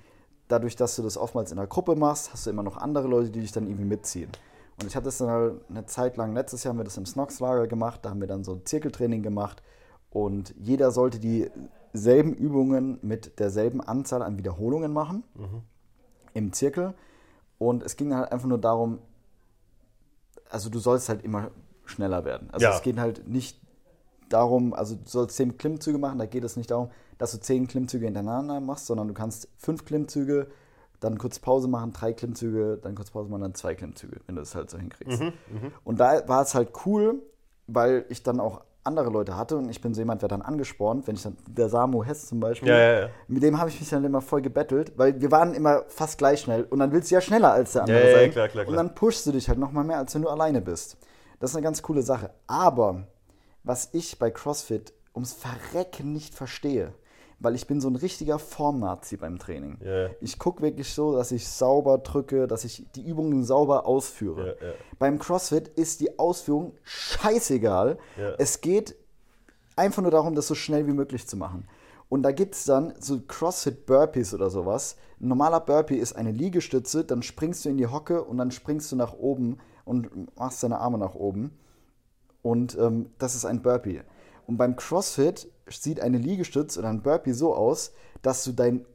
dadurch, dass du das oftmals in einer Gruppe machst, hast du immer noch andere Leute, die dich dann irgendwie mitziehen. Und ich hatte das dann halt eine Zeit lang, letztes Jahr haben wir das im Snox-Lager gemacht, da haben wir dann so ein Zirkeltraining gemacht und jeder sollte dieselben Übungen mit derselben Anzahl an Wiederholungen machen im Zirkel. Und es ging halt einfach nur darum, also du sollst halt immer schneller werden. Also Ja. es geht halt nicht darum, also du sollst zehn Klimmzüge machen, da geht es nicht darum, dass du zehn Klimmzüge hintereinander machst, sondern du kannst fünf Klimmzüge, dann kurz Pause machen, drei Klimmzüge, dann kurz Pause machen, dann zwei Klimmzüge, wenn du es halt so hinkriegst. Und da war es halt cool, weil ich dann auch andere Leute hatte und ich bin so jemand, der dann angespornt, wenn ich dann, der Samu Hess zum Beispiel, Ja, ja, ja. mit dem habe ich mich dann immer voll gebettelt, weil wir waren immer fast gleich schnell und dann willst du ja schneller als der andere sein. klar, klar, Und klar. dann pushst du dich halt nochmal mehr, als wenn du alleine bist. Das ist eine ganz coole Sache. Aber was ich bei CrossFit ums Verrecken nicht verstehe, weil ich bin so ein richtiger Formnazi beim Training. Ja. Ich gucke wirklich so, dass ich sauber drücke, dass ich die Übungen sauber ausführe. Ja, ja. Beim CrossFit ist die Ausführung scheißegal. Es geht einfach nur darum, das so schnell wie möglich zu machen. Und da gibt es dann so CrossFit Burpees oder sowas. Ein normaler Burpee ist eine Liegestütze, dann springst du in die Hocke und dann springst du nach oben und machst deine Arme nach oben. Und ähm, das ist ein Burpee. Und beim CrossFit sieht eine Liegestütze oder ein Burpee so aus, dass du dein,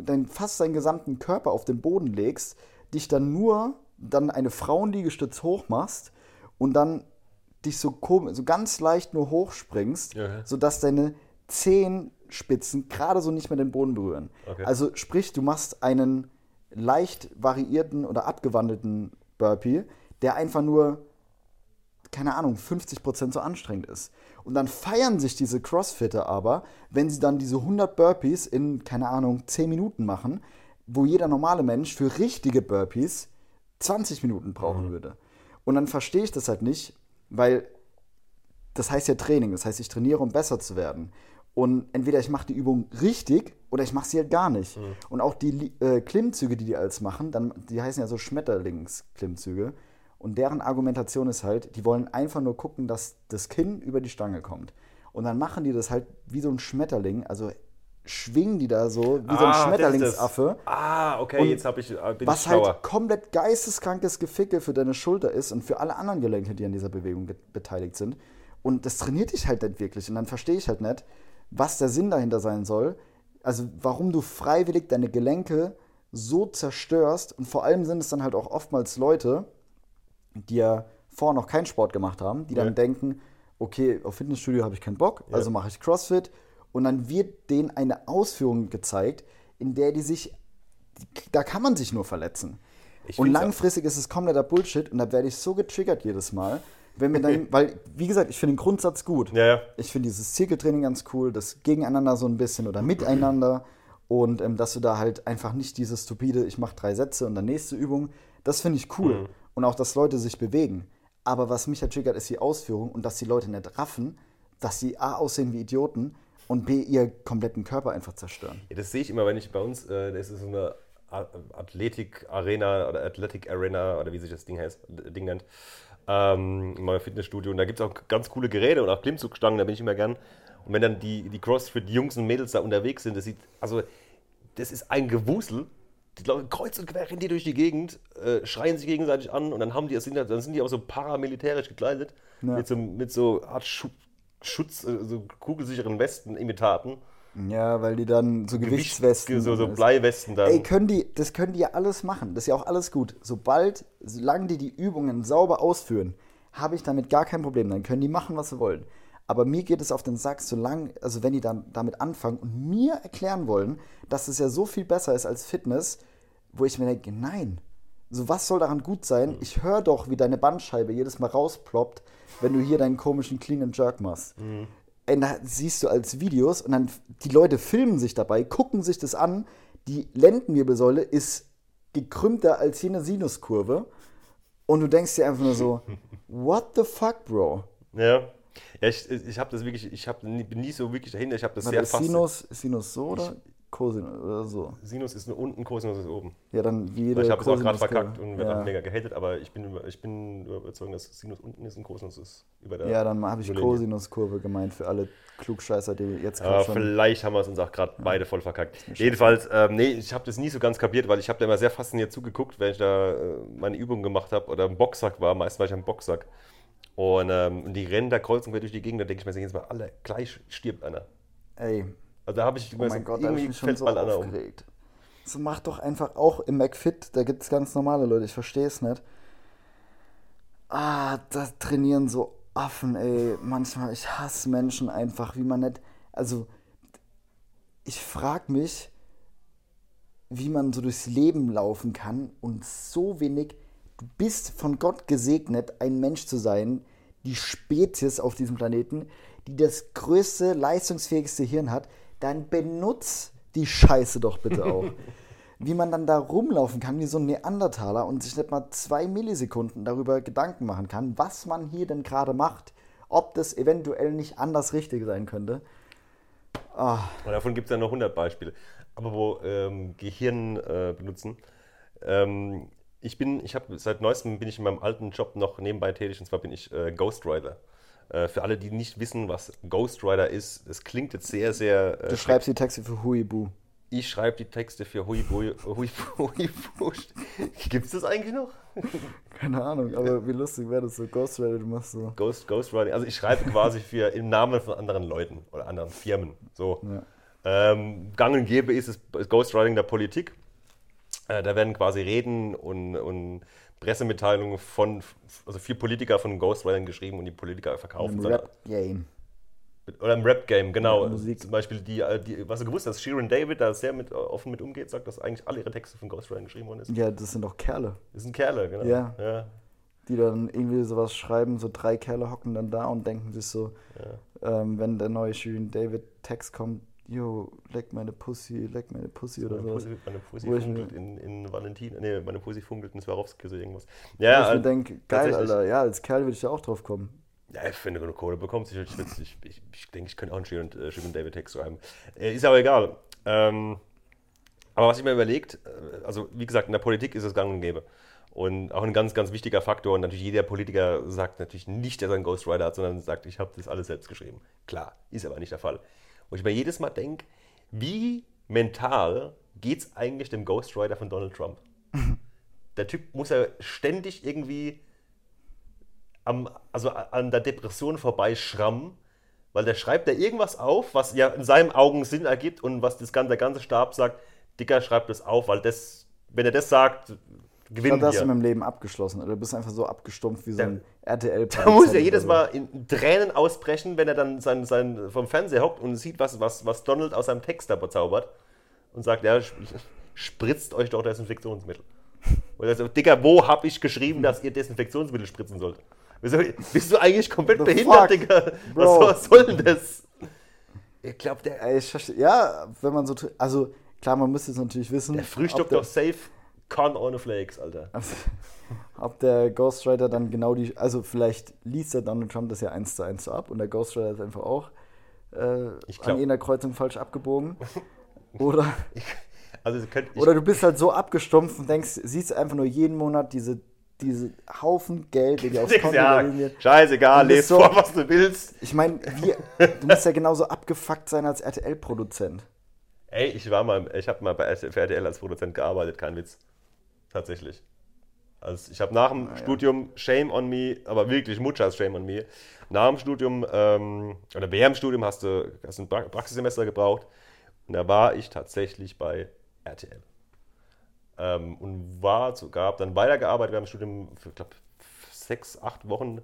dein, fast deinen gesamten Körper auf den Boden legst, dich dann nur dann eine Frauenliegestütz hochmachst und dann dich so, so ganz leicht nur hochspringst, Ja. sodass deine Zehenspitzen gerade so nicht mehr den Boden berühren. Okay. Also sprich, du machst einen leicht variierten oder abgewandelten Burpee, der einfach nur keine Ahnung, 50% so anstrengend ist. Und dann feiern sich diese Crossfitter aber, wenn sie dann diese 100 Burpees in, keine Ahnung, 10 Minuten machen, wo jeder normale Mensch für richtige Burpees 20 Minuten brauchen würde. Und dann verstehe ich das halt nicht, weil das heißt ja Training, das heißt, ich trainiere, um besser zu werden. Und entweder ich mache die Übung richtig oder ich mache sie halt gar nicht. Und auch die äh, Klimmzüge, die die alles machen, dann, die heißen ja so Schmetterlingsklimmzüge. Und deren Argumentation ist halt, die wollen einfach nur gucken, dass das Kinn über die Stange kommt. Und dann machen die das halt wie so ein Schmetterling, also schwingen die da so wie so ein Ah, Schmetterlingsaffe. Ah, okay, Und jetzt hab ich, äh, bin Was ich schlauer. halt komplett geisteskrankes Gefickel für deine Schulter ist und für alle anderen Gelenke, die an dieser Bewegung beteiligt sind. Und das trainiert dich halt nicht wirklich. Und dann verstehe ich halt nicht, was der Sinn dahinter sein soll. Also warum du freiwillig deine Gelenke so zerstörst. Und vor allem sind es dann halt auch oftmals Leute, die ja vorher noch keinen Sport gemacht haben, die dann Ja. denken, okay, auf Fitnessstudio habe ich keinen Bock, also mache ich CrossFit. Und dann wird denen eine Ausführung gezeigt, in der die sich, da kann man sich nur verletzen. Ich und langfristig ist es kompletter Bullshit und da werde ich so getriggert jedes Mal, wenn wir dann, weil, wie gesagt, ich finde den Grundsatz gut. Ja, ja. Ich finde dieses Zirkeltraining ganz cool, das Gegeneinander so ein bisschen oder miteinander und ähm, dass du da halt einfach nicht dieses stupide, ich mache drei Sätze und dann nächste Übung, das finde ich cool. Und auch, dass Leute sich bewegen. Aber was mich halt triggert, ist die Ausführung und dass die Leute nicht raffen, dass sie A aussehen wie Idioten und B ihr kompletten Körper einfach zerstören. Ja, das sehe ich immer, wenn ich bei uns, äh, das ist so eine Athletik-Arena oder Athletic-Arena oder wie sich das Ding heißt, Ding nennt, ähm, in meinem Fitnessstudio. Und da gibt es auch ganz coole Geräte und auch Klimmzugstangen, da bin ich immer gern. Und wenn dann die, die CrossFit-Jungs und Mädels da unterwegs sind, das sieht, also das ist ein Gewusel. Die Leute kreuz und quer rennen die durch die Gegend, äh, schreien sich gegenseitig an und dann haben die, sind, dann sind die auch so paramilitärisch gekleidet, Ja. mit, so, mit so Art Schu Schutz, äh, so kugelsicheren Westen-Imitaten. Ja, weil die dann so Gewichtswesten. So, so ist. Bleiwesten dann. Ey, können die, das können die ja alles machen. Das ist ja auch alles gut. Sobald, solange die die Übungen sauber ausführen, habe ich damit gar kein Problem. Dann können die machen, was sie wollen. Aber mir geht es auf den Sack, solange, also wenn die dann damit anfangen und mir erklären wollen, dass es ja so viel besser ist als Fitness, wo ich mir denke, nein. So, was soll daran gut sein? Ich höre doch, wie deine Bandscheibe jedes Mal rausploppt, wenn du hier deinen komischen Clean and Jerk machst. Ey, da siehst du als Videos und dann die Leute filmen sich dabei, gucken sich das an. Die Lendenwirbelsäule ist gekrümmter als hier eine Sinuskurve. Und du denkst dir einfach nur so, what the fuck, Bro? Ja. Ja, ich, ich habe das wirklich, ich hab, bin nie so wirklich dahinter. Ich habe das Warte, sehr ist fast. Sinus, ist Sinus so oder Cosinus oder so? Sinus ist nur unten, Cosinus ist oben. Ja, dann wie jede ich habe es auch gerade verkackt und werde ja. auch mega gehatet, aber ich bin, ich bin überzeugt, dass Sinus unten ist und Cosinus ist über der. ja, dann habe ich. Cosinuskurve gemeint für alle Klugscheißer, die jetzt Aber gerade schon... vielleicht haben wir es uns auch gerade beide voll verkackt. Jedenfalls, ähm, nee, ich habe das nie so ganz kapiert, weil ich habe da immer sehr fasziniert zugeguckt, wenn ich da äh, meine Übungen gemacht habe oder im Boxsack war. Meist war ich am Boxsack. Und ähm, die rennen da kreuz und quer durch die Gegend, da denke ich mir jedes Mal, alle, gleich stirbt einer. Ey, Also da habe ich oh immer mein so, Gott, da ich mich schon so um. aufgeregt. So mach doch einfach auch im McFit, da gibt es ganz normale Leute, ich verstehe es nicht. Ah, da trainieren so Affen, ey. Manchmal, ich hasse Menschen einfach, wie man nicht. Also, ich frage mich, wie man so durchs Leben laufen kann und so wenig. Du bist von Gott gesegnet, ein Mensch zu sein, die Spezies auf diesem Planeten, die das größte, leistungsfähigste Hirn hat. Dann benutz die Scheiße doch bitte auch. wie man dann da rumlaufen kann wie so ein Neandertaler und sich nicht mal zwei Millisekunden darüber Gedanken machen kann, was man hier denn gerade macht, ob das eventuell nicht anders richtig sein könnte. Ah, Und davon gibt es ja noch 100 Beispiele. Aber wo ähm, Gehirn äh, benutzen. Ähm, ich bin, ich habe seit neuestem bin ich in meinem alten Job noch nebenbei tätig und zwar bin ich äh, Ghostwriter. Äh, für alle, die nicht wissen, was Ghostwriter ist, das klingt jetzt sehr, sehr. Äh, du schreibst die Texte für Huibu. ich schreibe die Texte für Huibu. Huibu, Huibu. Gibt es das eigentlich noch? Keine Ahnung, aber wie lustig wäre das so Ghostwriter, du machst so. Ghost, Ghostwriting. Also ich schreibe quasi für im Namen von anderen Leuten oder anderen Firmen. So. Ja. Ähm, gang und gäbe ist es Ghostwriting der Politik. Äh, da werden quasi Reden und, und Pressemitteilungen von, also für Politiker von Ghostwritern geschrieben und die Politiker verkaufen Im. Rap-Game. Oder im Rap-Game, genau. Ja, Musik. Zum Beispiel, die, äh, die, was du gewusst hast, Sharon David, da sehr mit, äh, offen mit umgeht, sagt, dass eigentlich alle ihre Texte von Ghostwritern geschrieben worden ist. Ja, das sind doch Kerle, Das sind Kerle, genau. Ja. ja. die dann irgendwie sowas schreiben. So drei Kerle hocken dann da und denken sich so, ähm, wenn der neue Shirin David Text kommt, yo, leck meine Pussy, leck meine Pussy oder. Pussy, meine Pussy funkelt in, in Valentin, nee, meine Pussy funkelt in Swarovski, so irgendwas. Wo Ja, ich mir äh, denke, geil. Alter, ja, als Kerl würde ich da auch drauf kommen. Ja, wenn du genug Kohle bekommst, ich, ich, ich, ich, ich denke, ich könnte auch einen Sharon, äh, David Text schreiben. Äh, ist aber egal. Ähm, aber was ich mir überlegt, äh, also wie gesagt, in der Politik ist es gang und gäbe. Und auch ein ganz, ganz wichtiger Faktor. Und natürlich jeder Politiker sagt natürlich nicht, dass er einen Ghostwriter hat, sondern sagt, ich habe das alles selbst geschrieben. Klar, ist aber nicht der Fall. Und ich mir jedes Mal denke, wie mental geht es eigentlich dem Ghostwriter von Donald Trump? Der Typ muss ja ständig irgendwie am, also an der Depression vorbeischrammen, weil der schreibt da irgendwas auf, was ja in seinen Augen Sinn ergibt und was das, der ganze Stab sagt, Dicker, schreibt das auf, weil das, wenn er das sagt, Ich gewinnen glaube, das hast du mit dem Leben abgeschlossen. Oder du bist einfach so abgestumpft wie so ein RTL. Da muss er jedes Mal in Tränen ausbrechen, wenn er dann sein, sein, vom Fernseher hockt und sieht, was, was, was Donald aus seinem Text da bezaubert und sagt, ja, sp- spritzt euch doch Desinfektionsmittel. Und er sagt, Dicker, wo habe ich geschrieben, dass ihr Desinfektionsmittel spritzen sollt? Wieso, bist du eigentlich komplett The behindert, fuck, Digga? Was, bro. was soll denn das? Ich glaube, der, ich verstehe. Ja, wenn man so. Also, klar, man müsste es natürlich wissen. der frühstückt doch safe Corn ohne Flakes, Alter. Also, ob der Ghostwriter dann genau die. Also, vielleicht liest der Donald Trump das ja eins zu eins ab und der Ghostwriter ist einfach auch äh, Ich an einer Kreuzung falsch abgebogen. Oder, Also, könnt, ich, oder du bist halt so abgestumpft und denkst, siehst einfach nur jeden Monat diese, diese Haufen Geld, die dir aufs Konto ja, scheißegal, lest so- vor, was du willst. Ich meine, du musst ja genauso abgefuckt sein als RTL-Produzent. Ey, ich war mal, ich habe mal bei RTL als Produzent gearbeitet, kein Witz. Tatsächlich. Also ich habe nach dem Ah, ja. Studium Shame on me, aber wirklich muchas Shame on me. Nach dem Studium ähm, oder während dem Studium hast du, hast ein Pra- Praxissemester gebraucht und da war ich tatsächlich bei RTL. Ähm, und war sogar, dann weitergearbeitet während dem Studium für, glaube sechs, acht Wochen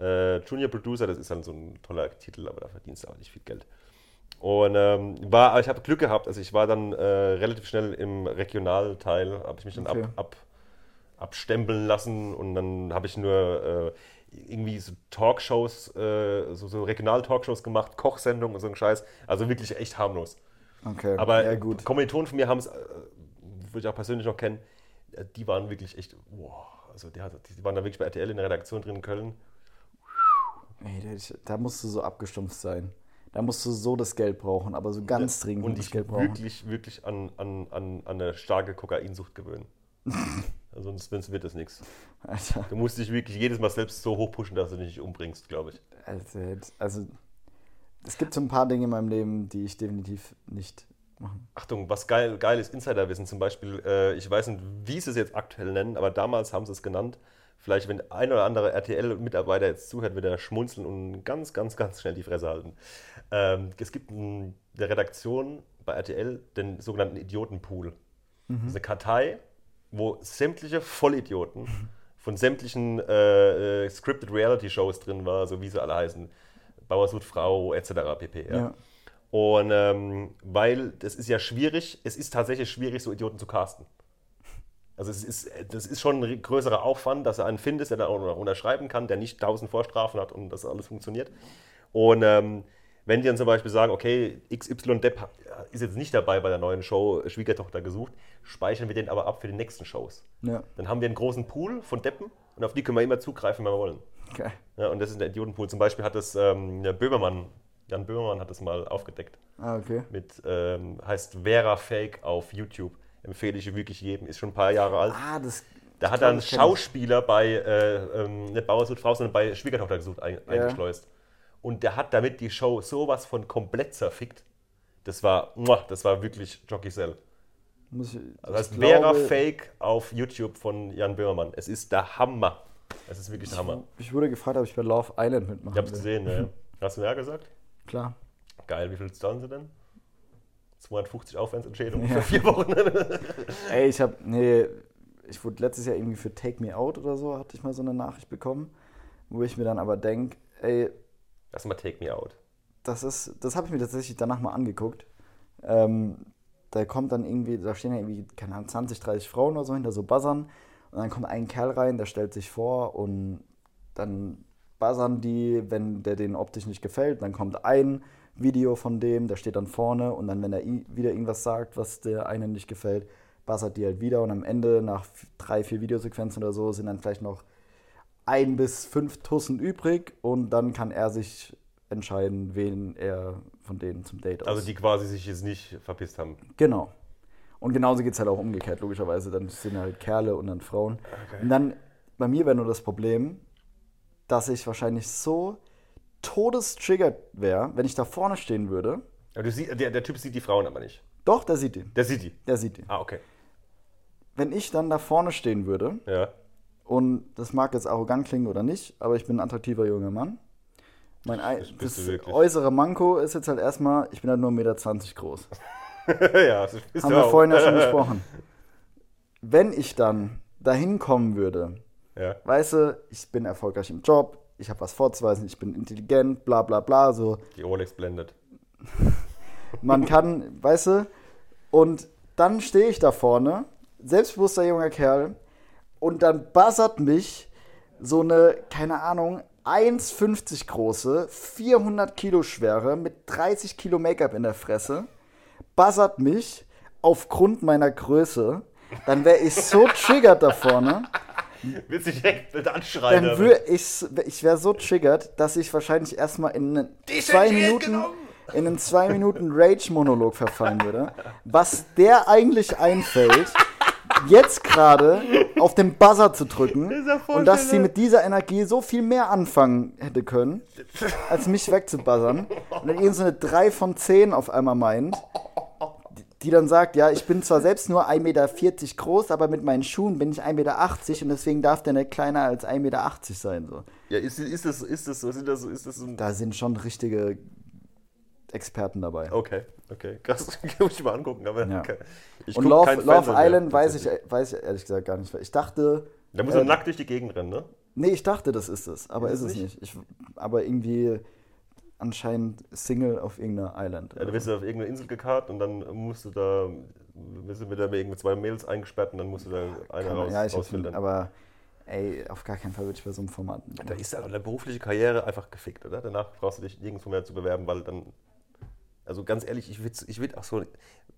äh, Junior Producer. Das ist dann so ein toller Titel, aber da verdienst du auch nicht viel Geld. Und ähm, war, aber ich habe Glück gehabt. Also ich war dann äh, relativ schnell im Regionalteil, habe ich mich dann Okay. ab, ab, abstempeln lassen und dann habe ich nur äh, irgendwie so Talkshows, äh, so, so Regional-Talkshows gemacht, Kochsendungen und so ein Scheiß. Also wirklich echt harmlos. Okay, Aber ja gut. Kommilitonen von mir haben es, äh, würde ich auch persönlich noch kennen, äh, die waren wirklich echt, wow. Also die, die waren da wirklich bei RTL in der Redaktion drin in Köln. Ey, da musst du so abgestumpft sein. Da musst du so das Geld brauchen, aber so ganz dringend und das Geld brauchen. wirklich, wirklich an, an, an, an eine starke Kokainsucht gewöhnen. Also Sonst wird das nichts. Alter, Du musst dich wirklich jedes Mal selbst so hochpushen, dass du dich nicht umbringst, glaube ich. Alter, also es gibt so ein paar Dinge in meinem Leben, die ich definitiv nicht mache. Achtung, was geil, geil ist, Insiderwissen zum Beispiel. Äh, ich weiß nicht, wie sie es jetzt aktuell nennen, aber damals haben sie es genannt. Vielleicht, wenn ein oder andere RTL-Mitarbeiter jetzt zuhört, wird er schmunzeln und ganz, ganz, ganz schnell die Fresse halten. Ähm, es gibt in der Redaktion bei RTL den sogenannten Idiotenpool. Das ist eine Kartei, wo sämtliche Vollidioten von sämtlichen äh, äh, Scripted Reality Shows drin war, so wie sie alle heißen. Bauerswut Frau etc. pp. Ja. Ja. Und ähm, weil das ist ja schwierig, es ist tatsächlich schwierig, so Idioten zu casten. Also es ist, das ist schon ein größerer Aufwand, dass er einen findet, der dann auch noch unterschreiben kann, der nicht tausend Vorstrafen hat und das alles funktioniert. Und ähm, wenn die dann zum Beispiel sagen, okay, XY Depp ist jetzt nicht dabei bei der neuen Show Schwiegertochter gesucht, speichern wir den aber ab für die nächsten Shows. Ja, Dann haben wir einen großen Pool von Deppen und auf die können wir immer zugreifen, wenn wir wollen. geil. Ja, und das ist der Idiotenpool. Zum Beispiel hat das ähm, Böhmermann, Jan Böhmermann hat das mal aufgedeckt. Ah, okay. Mit, ähm, heißt Vera Fake auf YouTube. Empfehle ich wirklich jedem, ist schon ein paar Jahre alt. Ah, das. Da hat er ich. Schauspieler bei, äh, ähm, nicht Bauerswut Frau, sondern bei Schwiegertochter gesucht, ein, Ja. eingeschleust. Und der hat damit die Show sowas von komplett zerfickt. Das war, das war wirklich Jockey Cell. Muss ich, Also das Vera glaube, Fake auf YouTube von Jan Böhmermann. Es ist der Hammer. Es ist wirklich der Hammer. Ich wurde gefragt, ob ich bei Love Island mitmachen Ich hab's gesehen, ne? Hast du ja gesagt? Klar. Geil, wie viel zahlen sie denn? 250 Aufwandsentschädigung Ja. für vier Wochen. Ey, ich hab. Nee, ich wurde letztes Jahr irgendwie für Take Me Out oder so, hatte ich mal so eine Nachricht bekommen, wo ich mir dann aber denke, ey, Lass mal Take Me Out. das ist, das habe ich mir tatsächlich danach mal angeguckt. Ähm, da kommt dann irgendwie, da stehen ja irgendwie, keine Ahnung, 20, 30 Frauen oder so hinter so Buzzern. Und dann kommt ein Kerl rein, der stellt sich vor und dann buzzern die, wenn der denen optisch nicht gefällt. Dann kommt ein Video von dem, der steht dann vorne und dann, wenn er wieder irgendwas sagt, was der einen nicht gefällt, buzzert die halt wieder. Und am Ende, nach drei, vier Videosequenzen oder so, sind dann vielleicht noch ein bis fünf Tussen übrig und dann kann er sich entscheiden, wen er von denen zum Date aus. Also die quasi sich jetzt nicht verpisst haben. Genau. Und genauso geht es halt auch umgekehrt, logischerweise. Dann sind halt Kerle und dann Frauen. Und dann, bei mir wäre nur das Problem, dass ich wahrscheinlich so todestriggert wäre, wenn ich da vorne stehen würde. Aber du sie, der, der Typ sieht die Frauen aber nicht. Doch, der sieht ihn. Der sieht die. Der sieht ihn. Ah, okay. Wenn ich dann da vorne stehen würde, Ja. und das mag jetzt arrogant klingen oder nicht, aber ich bin ein attraktiver junger Mann. Mein Ei- Das das äußere Manko ist jetzt halt erstmal, ich bin halt nur 1,20 Meter groß. ja, das bist Haben wir auch. vorhin ja schon besprochen. Wenn ich dann dahin kommen würde, Ja. weißt du, ich bin erfolgreich im Job, ich habe was vorzuweisen, ich bin intelligent, bla bla bla, so. Die Rolex blendet. Man kann, weißt du, und dann stehe ich da vorne, selbstbewusster junger Kerl, und dann buzzert mich so eine, keine Ahnung, 1,50 große, 400 Kilo schwere, mit 30 Kilo Make-up in der Fresse, buzzert mich aufgrund meiner Größe, dann wäre ich so triggert da vorne, Willst dich direkt mit anschreien? dann würde ich, ich wäre so triggert, dass ich wahrscheinlich erstmal in einen zwei T-Shirt Minuten, genommen. in einen zwei Minuten Rage-Monolog verfallen würde, was der eigentlich einfällt, jetzt gerade auf den Buzzer zu drücken und dass sie schön. mit dieser Energie so viel mehr anfangen hätte können, als mich wegzubuzzern und dann irgend so eine 3 von 10 auf einmal meint. Die dann sagt, ja, ich bin zwar selbst nur 1,40 Meter groß, aber mit meinen Schuhen bin ich 1,80 Meter und deswegen darf der nicht kleiner als 1,80 Meter sein. So. Ja, ist, ist, das, ist das so? Sind das, ist das so ein Da sind schon richtige Experten dabei. Okay, okay. Krass, muss ich mal angucken. Aber Ja. okay. ich und Love, Love Fernsehen mehr, Island weiß ich, weiß ich ehrlich gesagt gar nicht. Ich dachte, Da muss er äh, nackt durch die Gegend rennen, ne? nee, ich dachte, das ist es, aber Ist ist, es es nicht. Ich, aber irgendwie anscheinend Single auf irgendeiner Island. Ja, du ja auf irgendeine Insel gekarrt und dann musst du da, wirst du mit, mit irgendwie zwei Mails eingesperrt und dann musst du da eine Kann- raus, ja, ich rausfiltern. aber ey, auf gar keinen Fall würde ich bei so einem Format mitmachen. Da ist aber deine berufliche Karriere einfach gefickt, oder? Danach brauchst du dich nirgendwo mehr zu bewerben, weil dann. Also ganz ehrlich, ich würde ich würd auch so,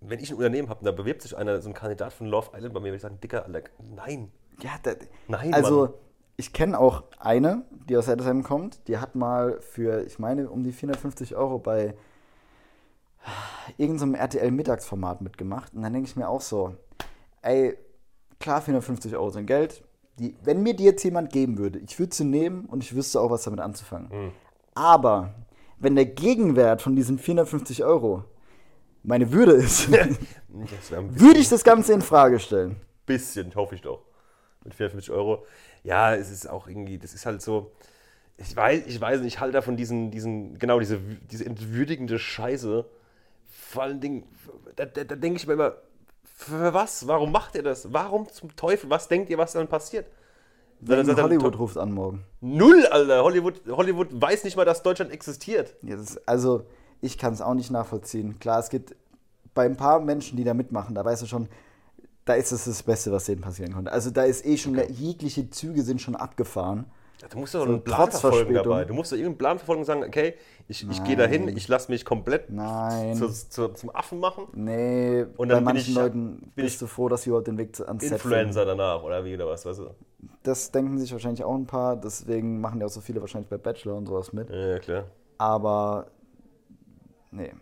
wenn ich ein Unternehmen habe und da bewirbt sich einer, so ein Kandidat von Love Island bei mir, würde ich sagen, Dicker, Alter, nein, Ja, da, nein, also Mann. Ich kenne auch eine, die aus Heddesheim kommt, die hat mal für, ich meine, um die 450 Euro bei irgendeinem RTL-Mittagsformat mitgemacht. Und dann denke ich mir auch so, ey, klar, 450 Euro sind Geld. Die, wenn mir die jetzt jemand geben würde, ich würde sie nehmen und ich wüsste auch, was damit anzufangen. Hm. Aber wenn der Gegenwert von diesen 450 Euro meine Würde ist, würde ich das Ganze in Frage stellen. bisschen, hoffe ich doch. Mit 54 Euro. Ja, es ist auch irgendwie, das ist halt so. Ich weiß, ich weiß nicht, ich halte da von diesen, diesen, genau, diese, diese entwürdigende Scheiße. Vor allen Dingen, da, da, da denke ich mir immer, für was? Warum macht ihr das? Warum zum Teufel? Was denkt ihr, was dann passiert? Dann- dann- dann- Hollywood ruft an morgen. Null, Alter. Hollywood, Hollywood weiß nicht mal, dass Deutschland existiert. Ja, ist, also, ich kann es auch nicht nachvollziehen. Klar, es gibt bei ein paar Menschen, die da mitmachen, da weißt du schon, da ist es das Beste, was denen passieren konnte. Also, da ist eh schon, jegliche Züge sind schon abgefahren. Du musst doch So einen Plan verfolgen dabei. Du musst doch irgendeinen Plan verfolgen und sagen, okay, ich, ich gehe da hin, ich lasse mich komplett zu, zu, zum Affen machen. Nee, Und bei dann bin manchen ich- Leuten bin bist ich du froh, dass sie überhaupt den Weg ans Set Influencer danach oder wie oder was, weißt du? Das denken sich wahrscheinlich auch ein paar, deswegen machen ja auch so viele wahrscheinlich bei Bachelor und sowas mit. Ja, klar. Aber, nee.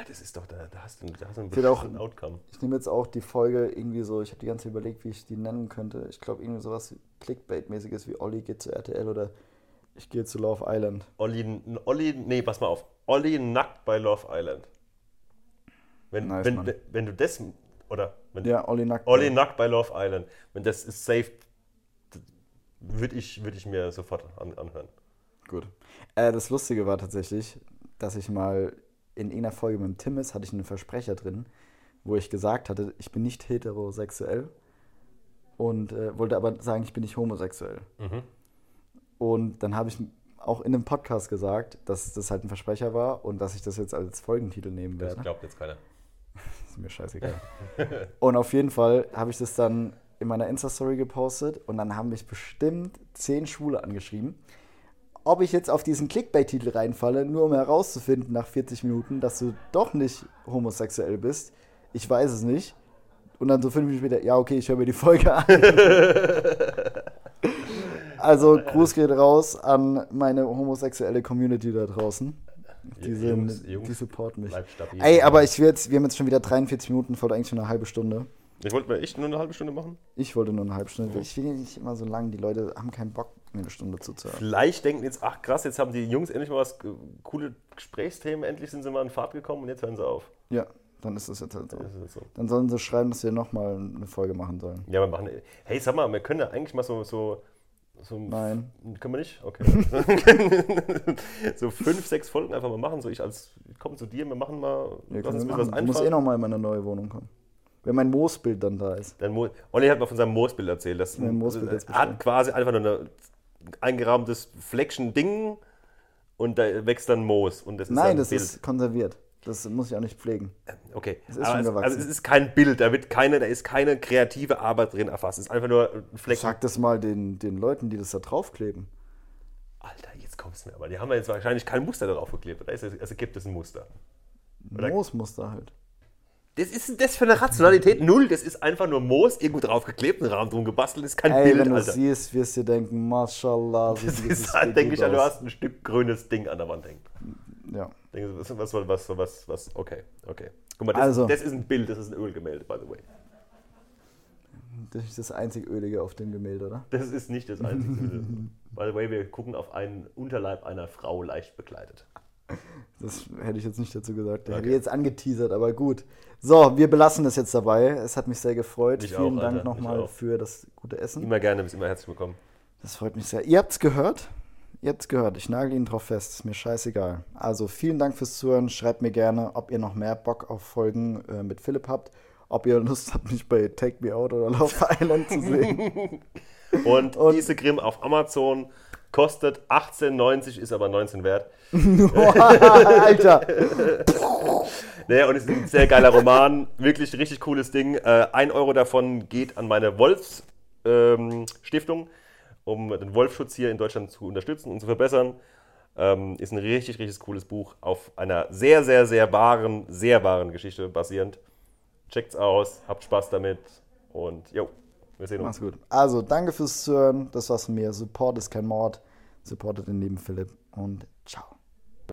Ja, das ist doch, da, da hast du, da hast du einen auch- Outcome. Ich nehme jetzt auch die Folge irgendwie so, ich habe die ganze Zeit überlegt, wie ich die nennen könnte. Ich glaube, irgendwie sowas Clickbait-mäßiges wie Olli geht zu RTL oder ich gehe zu Love Island. Olli, Olli, nee, pass mal auf. Olli nackt bei Love Island. Wenn, Nice, wenn, wenn, wenn du das, oder? Wenn, Ja, Olli nackt. Olli nackt bei Love Island. Wenn das ist safe, würde ich, würd ich mir sofort an, anhören. Gut. Äh, das Lustige war tatsächlich, dass ich mal in irgendeiner Folge mit dem Timmis hatte ich einen Versprecher drin, wo ich gesagt hatte, ich bin nicht heterosexuell und äh, wollte aber sagen, ich bin nicht homosexuell. Mhm. Und dann habe ich auch in einem Podcast gesagt, dass das halt ein Versprecher war und dass ich das jetzt als Folgentitel nehmen Das werde. glaubt jetzt keiner. Ist mir scheißegal. und auf jeden Fall habe ich das dann in meiner Insta-Story gepostet und dann haben mich bestimmt zehn Schwule angeschrieben. Ob ich jetzt auf diesen Clickbait-Titel reinfalle, nur um herauszufinden nach 40 Minuten, dass du doch nicht homosexuell bist, ich weiß es nicht. Und dann so fünf Minuten später, ja, okay, ich höre mir die Folge an. also, Gruß geht raus an meine homosexuelle Community da draußen. Die, sind, Jungs, Jungs, die supporten mich. Ey, aber ich will jetzt, wir haben jetzt schon wieder 43 Minuten, voll eigentlich schon eine halbe Stunde. Ich wollte mir echt nur eine halbe Stunde machen. Ich wollte nur eine halbe Stunde. Ich will nicht immer so lang. Die Leute haben keinen Bock, mir eine Stunde zuzuhören. Vielleicht denken jetzt, ach krass, jetzt haben die Jungs endlich mal was coole Gesprächsthemen, endlich sind sie mal in Fahrt gekommen und jetzt hören sie auf. Ja, dann ist das jetzt halt so. Ist so. Dann sollen sie schreiben, dass wir nochmal eine Folge machen sollen. Ja, wir machen. Hey, sag mal, wir können ja eigentlich mal so. so, so Nein. Können wir nicht? Okay. so fünf, sechs Folgen einfach mal machen. So, ich als ich komme zu dir, wir machen mal. Wir lass uns wir ein bisschen machen. Du musst eh einfallen. nochmal in meine neue Wohnung kommen. Wenn mein Moosbild dann da ist. Dann Mo Olli hat mal von seinem Moosbild erzählt. Das Mein Moosbild er hat quasi einfach nur ein eingerahmtes Fleckchen Ding und da wächst dann Moos. Und das ist Nein, das Bild. ist konserviert. Das muss ich auch nicht pflegen. Okay, Es ist aber schon gewachsen. also es ist kein Bild, da, wird keine, da ist keine kreative Arbeit drin erfasst. Es ist einfach nur ein Flecken. Sag das mal den, den Leuten, die das da draufkleben. Alter, jetzt kommst du mir. Aber die haben ja jetzt wahrscheinlich kein Muster darauf geklebt. Oder es, also gibt es ein Muster? Oder- Moosmuster halt. Das ist denn das für eine Rationalität? Null, das ist einfach nur Moos, irgendwo drauf geklebt, einen Rahmen drum gebastelt, das ist kein Ey, Bild, wenn du Alter. siehst, wirst du denken, Mashallah. Das dieses ist halt, denke ich, ja, du aus. hast ein Stück grünes Ding an der Wand hängen. Ja. Was, was, was, was, was, okay, okay. Guck mal, das, Also. das ist ein Bild, das ist ein Ölgemälde, by the way. Das ist das einzig Ölige auf dem Gemälde, oder? Das ist nicht das einzige. By the way, wir gucken auf einen Unterleib einer Frau leicht bekleidet. Das hätte ich jetzt nicht dazu gesagt. Ich Okay. hätte jetzt angeteasert, aber gut. So, wir belassen es jetzt dabei. Es hat mich sehr gefreut. Mich Vielen auch, Dank nochmal für das gute Essen. Immer gerne, bist immer herzlich willkommen. Das freut mich sehr. Ihr habt's gehört? Ihr habt's gehört. Ich nagel ihn drauf fest. Ist mir scheißegal. Also vielen Dank fürs Zuhören. Schreibt mir gerne, ob ihr noch mehr Bock auf Folgen äh, mit Philipp habt. Ob ihr Lust habt, mich bei Take Me Out oder Love Island zu sehen. Und, Und- diese Grimm auf Amazon kostet 18,90, ist aber 19 wert. Alter. Naja, und es ist ein sehr geiler Roman. Wirklich richtig cooles Ding. Äh, ein Euro davon geht an meine Wolfs ähm, Stiftung, um den Wolfschutz hier in Deutschland zu unterstützen und zu verbessern. Ähm, ist ein richtig, richtig cooles Buch auf einer sehr, sehr, sehr wahren, sehr wahren Geschichte basierend. Checkt's aus, habt Spaß damit und jo, wir sehen uns. Mach's gut. Also, danke fürs Zuhören. Das war's von mir. Support ist kein Mord. Supportet den lieben Philipp und ciao.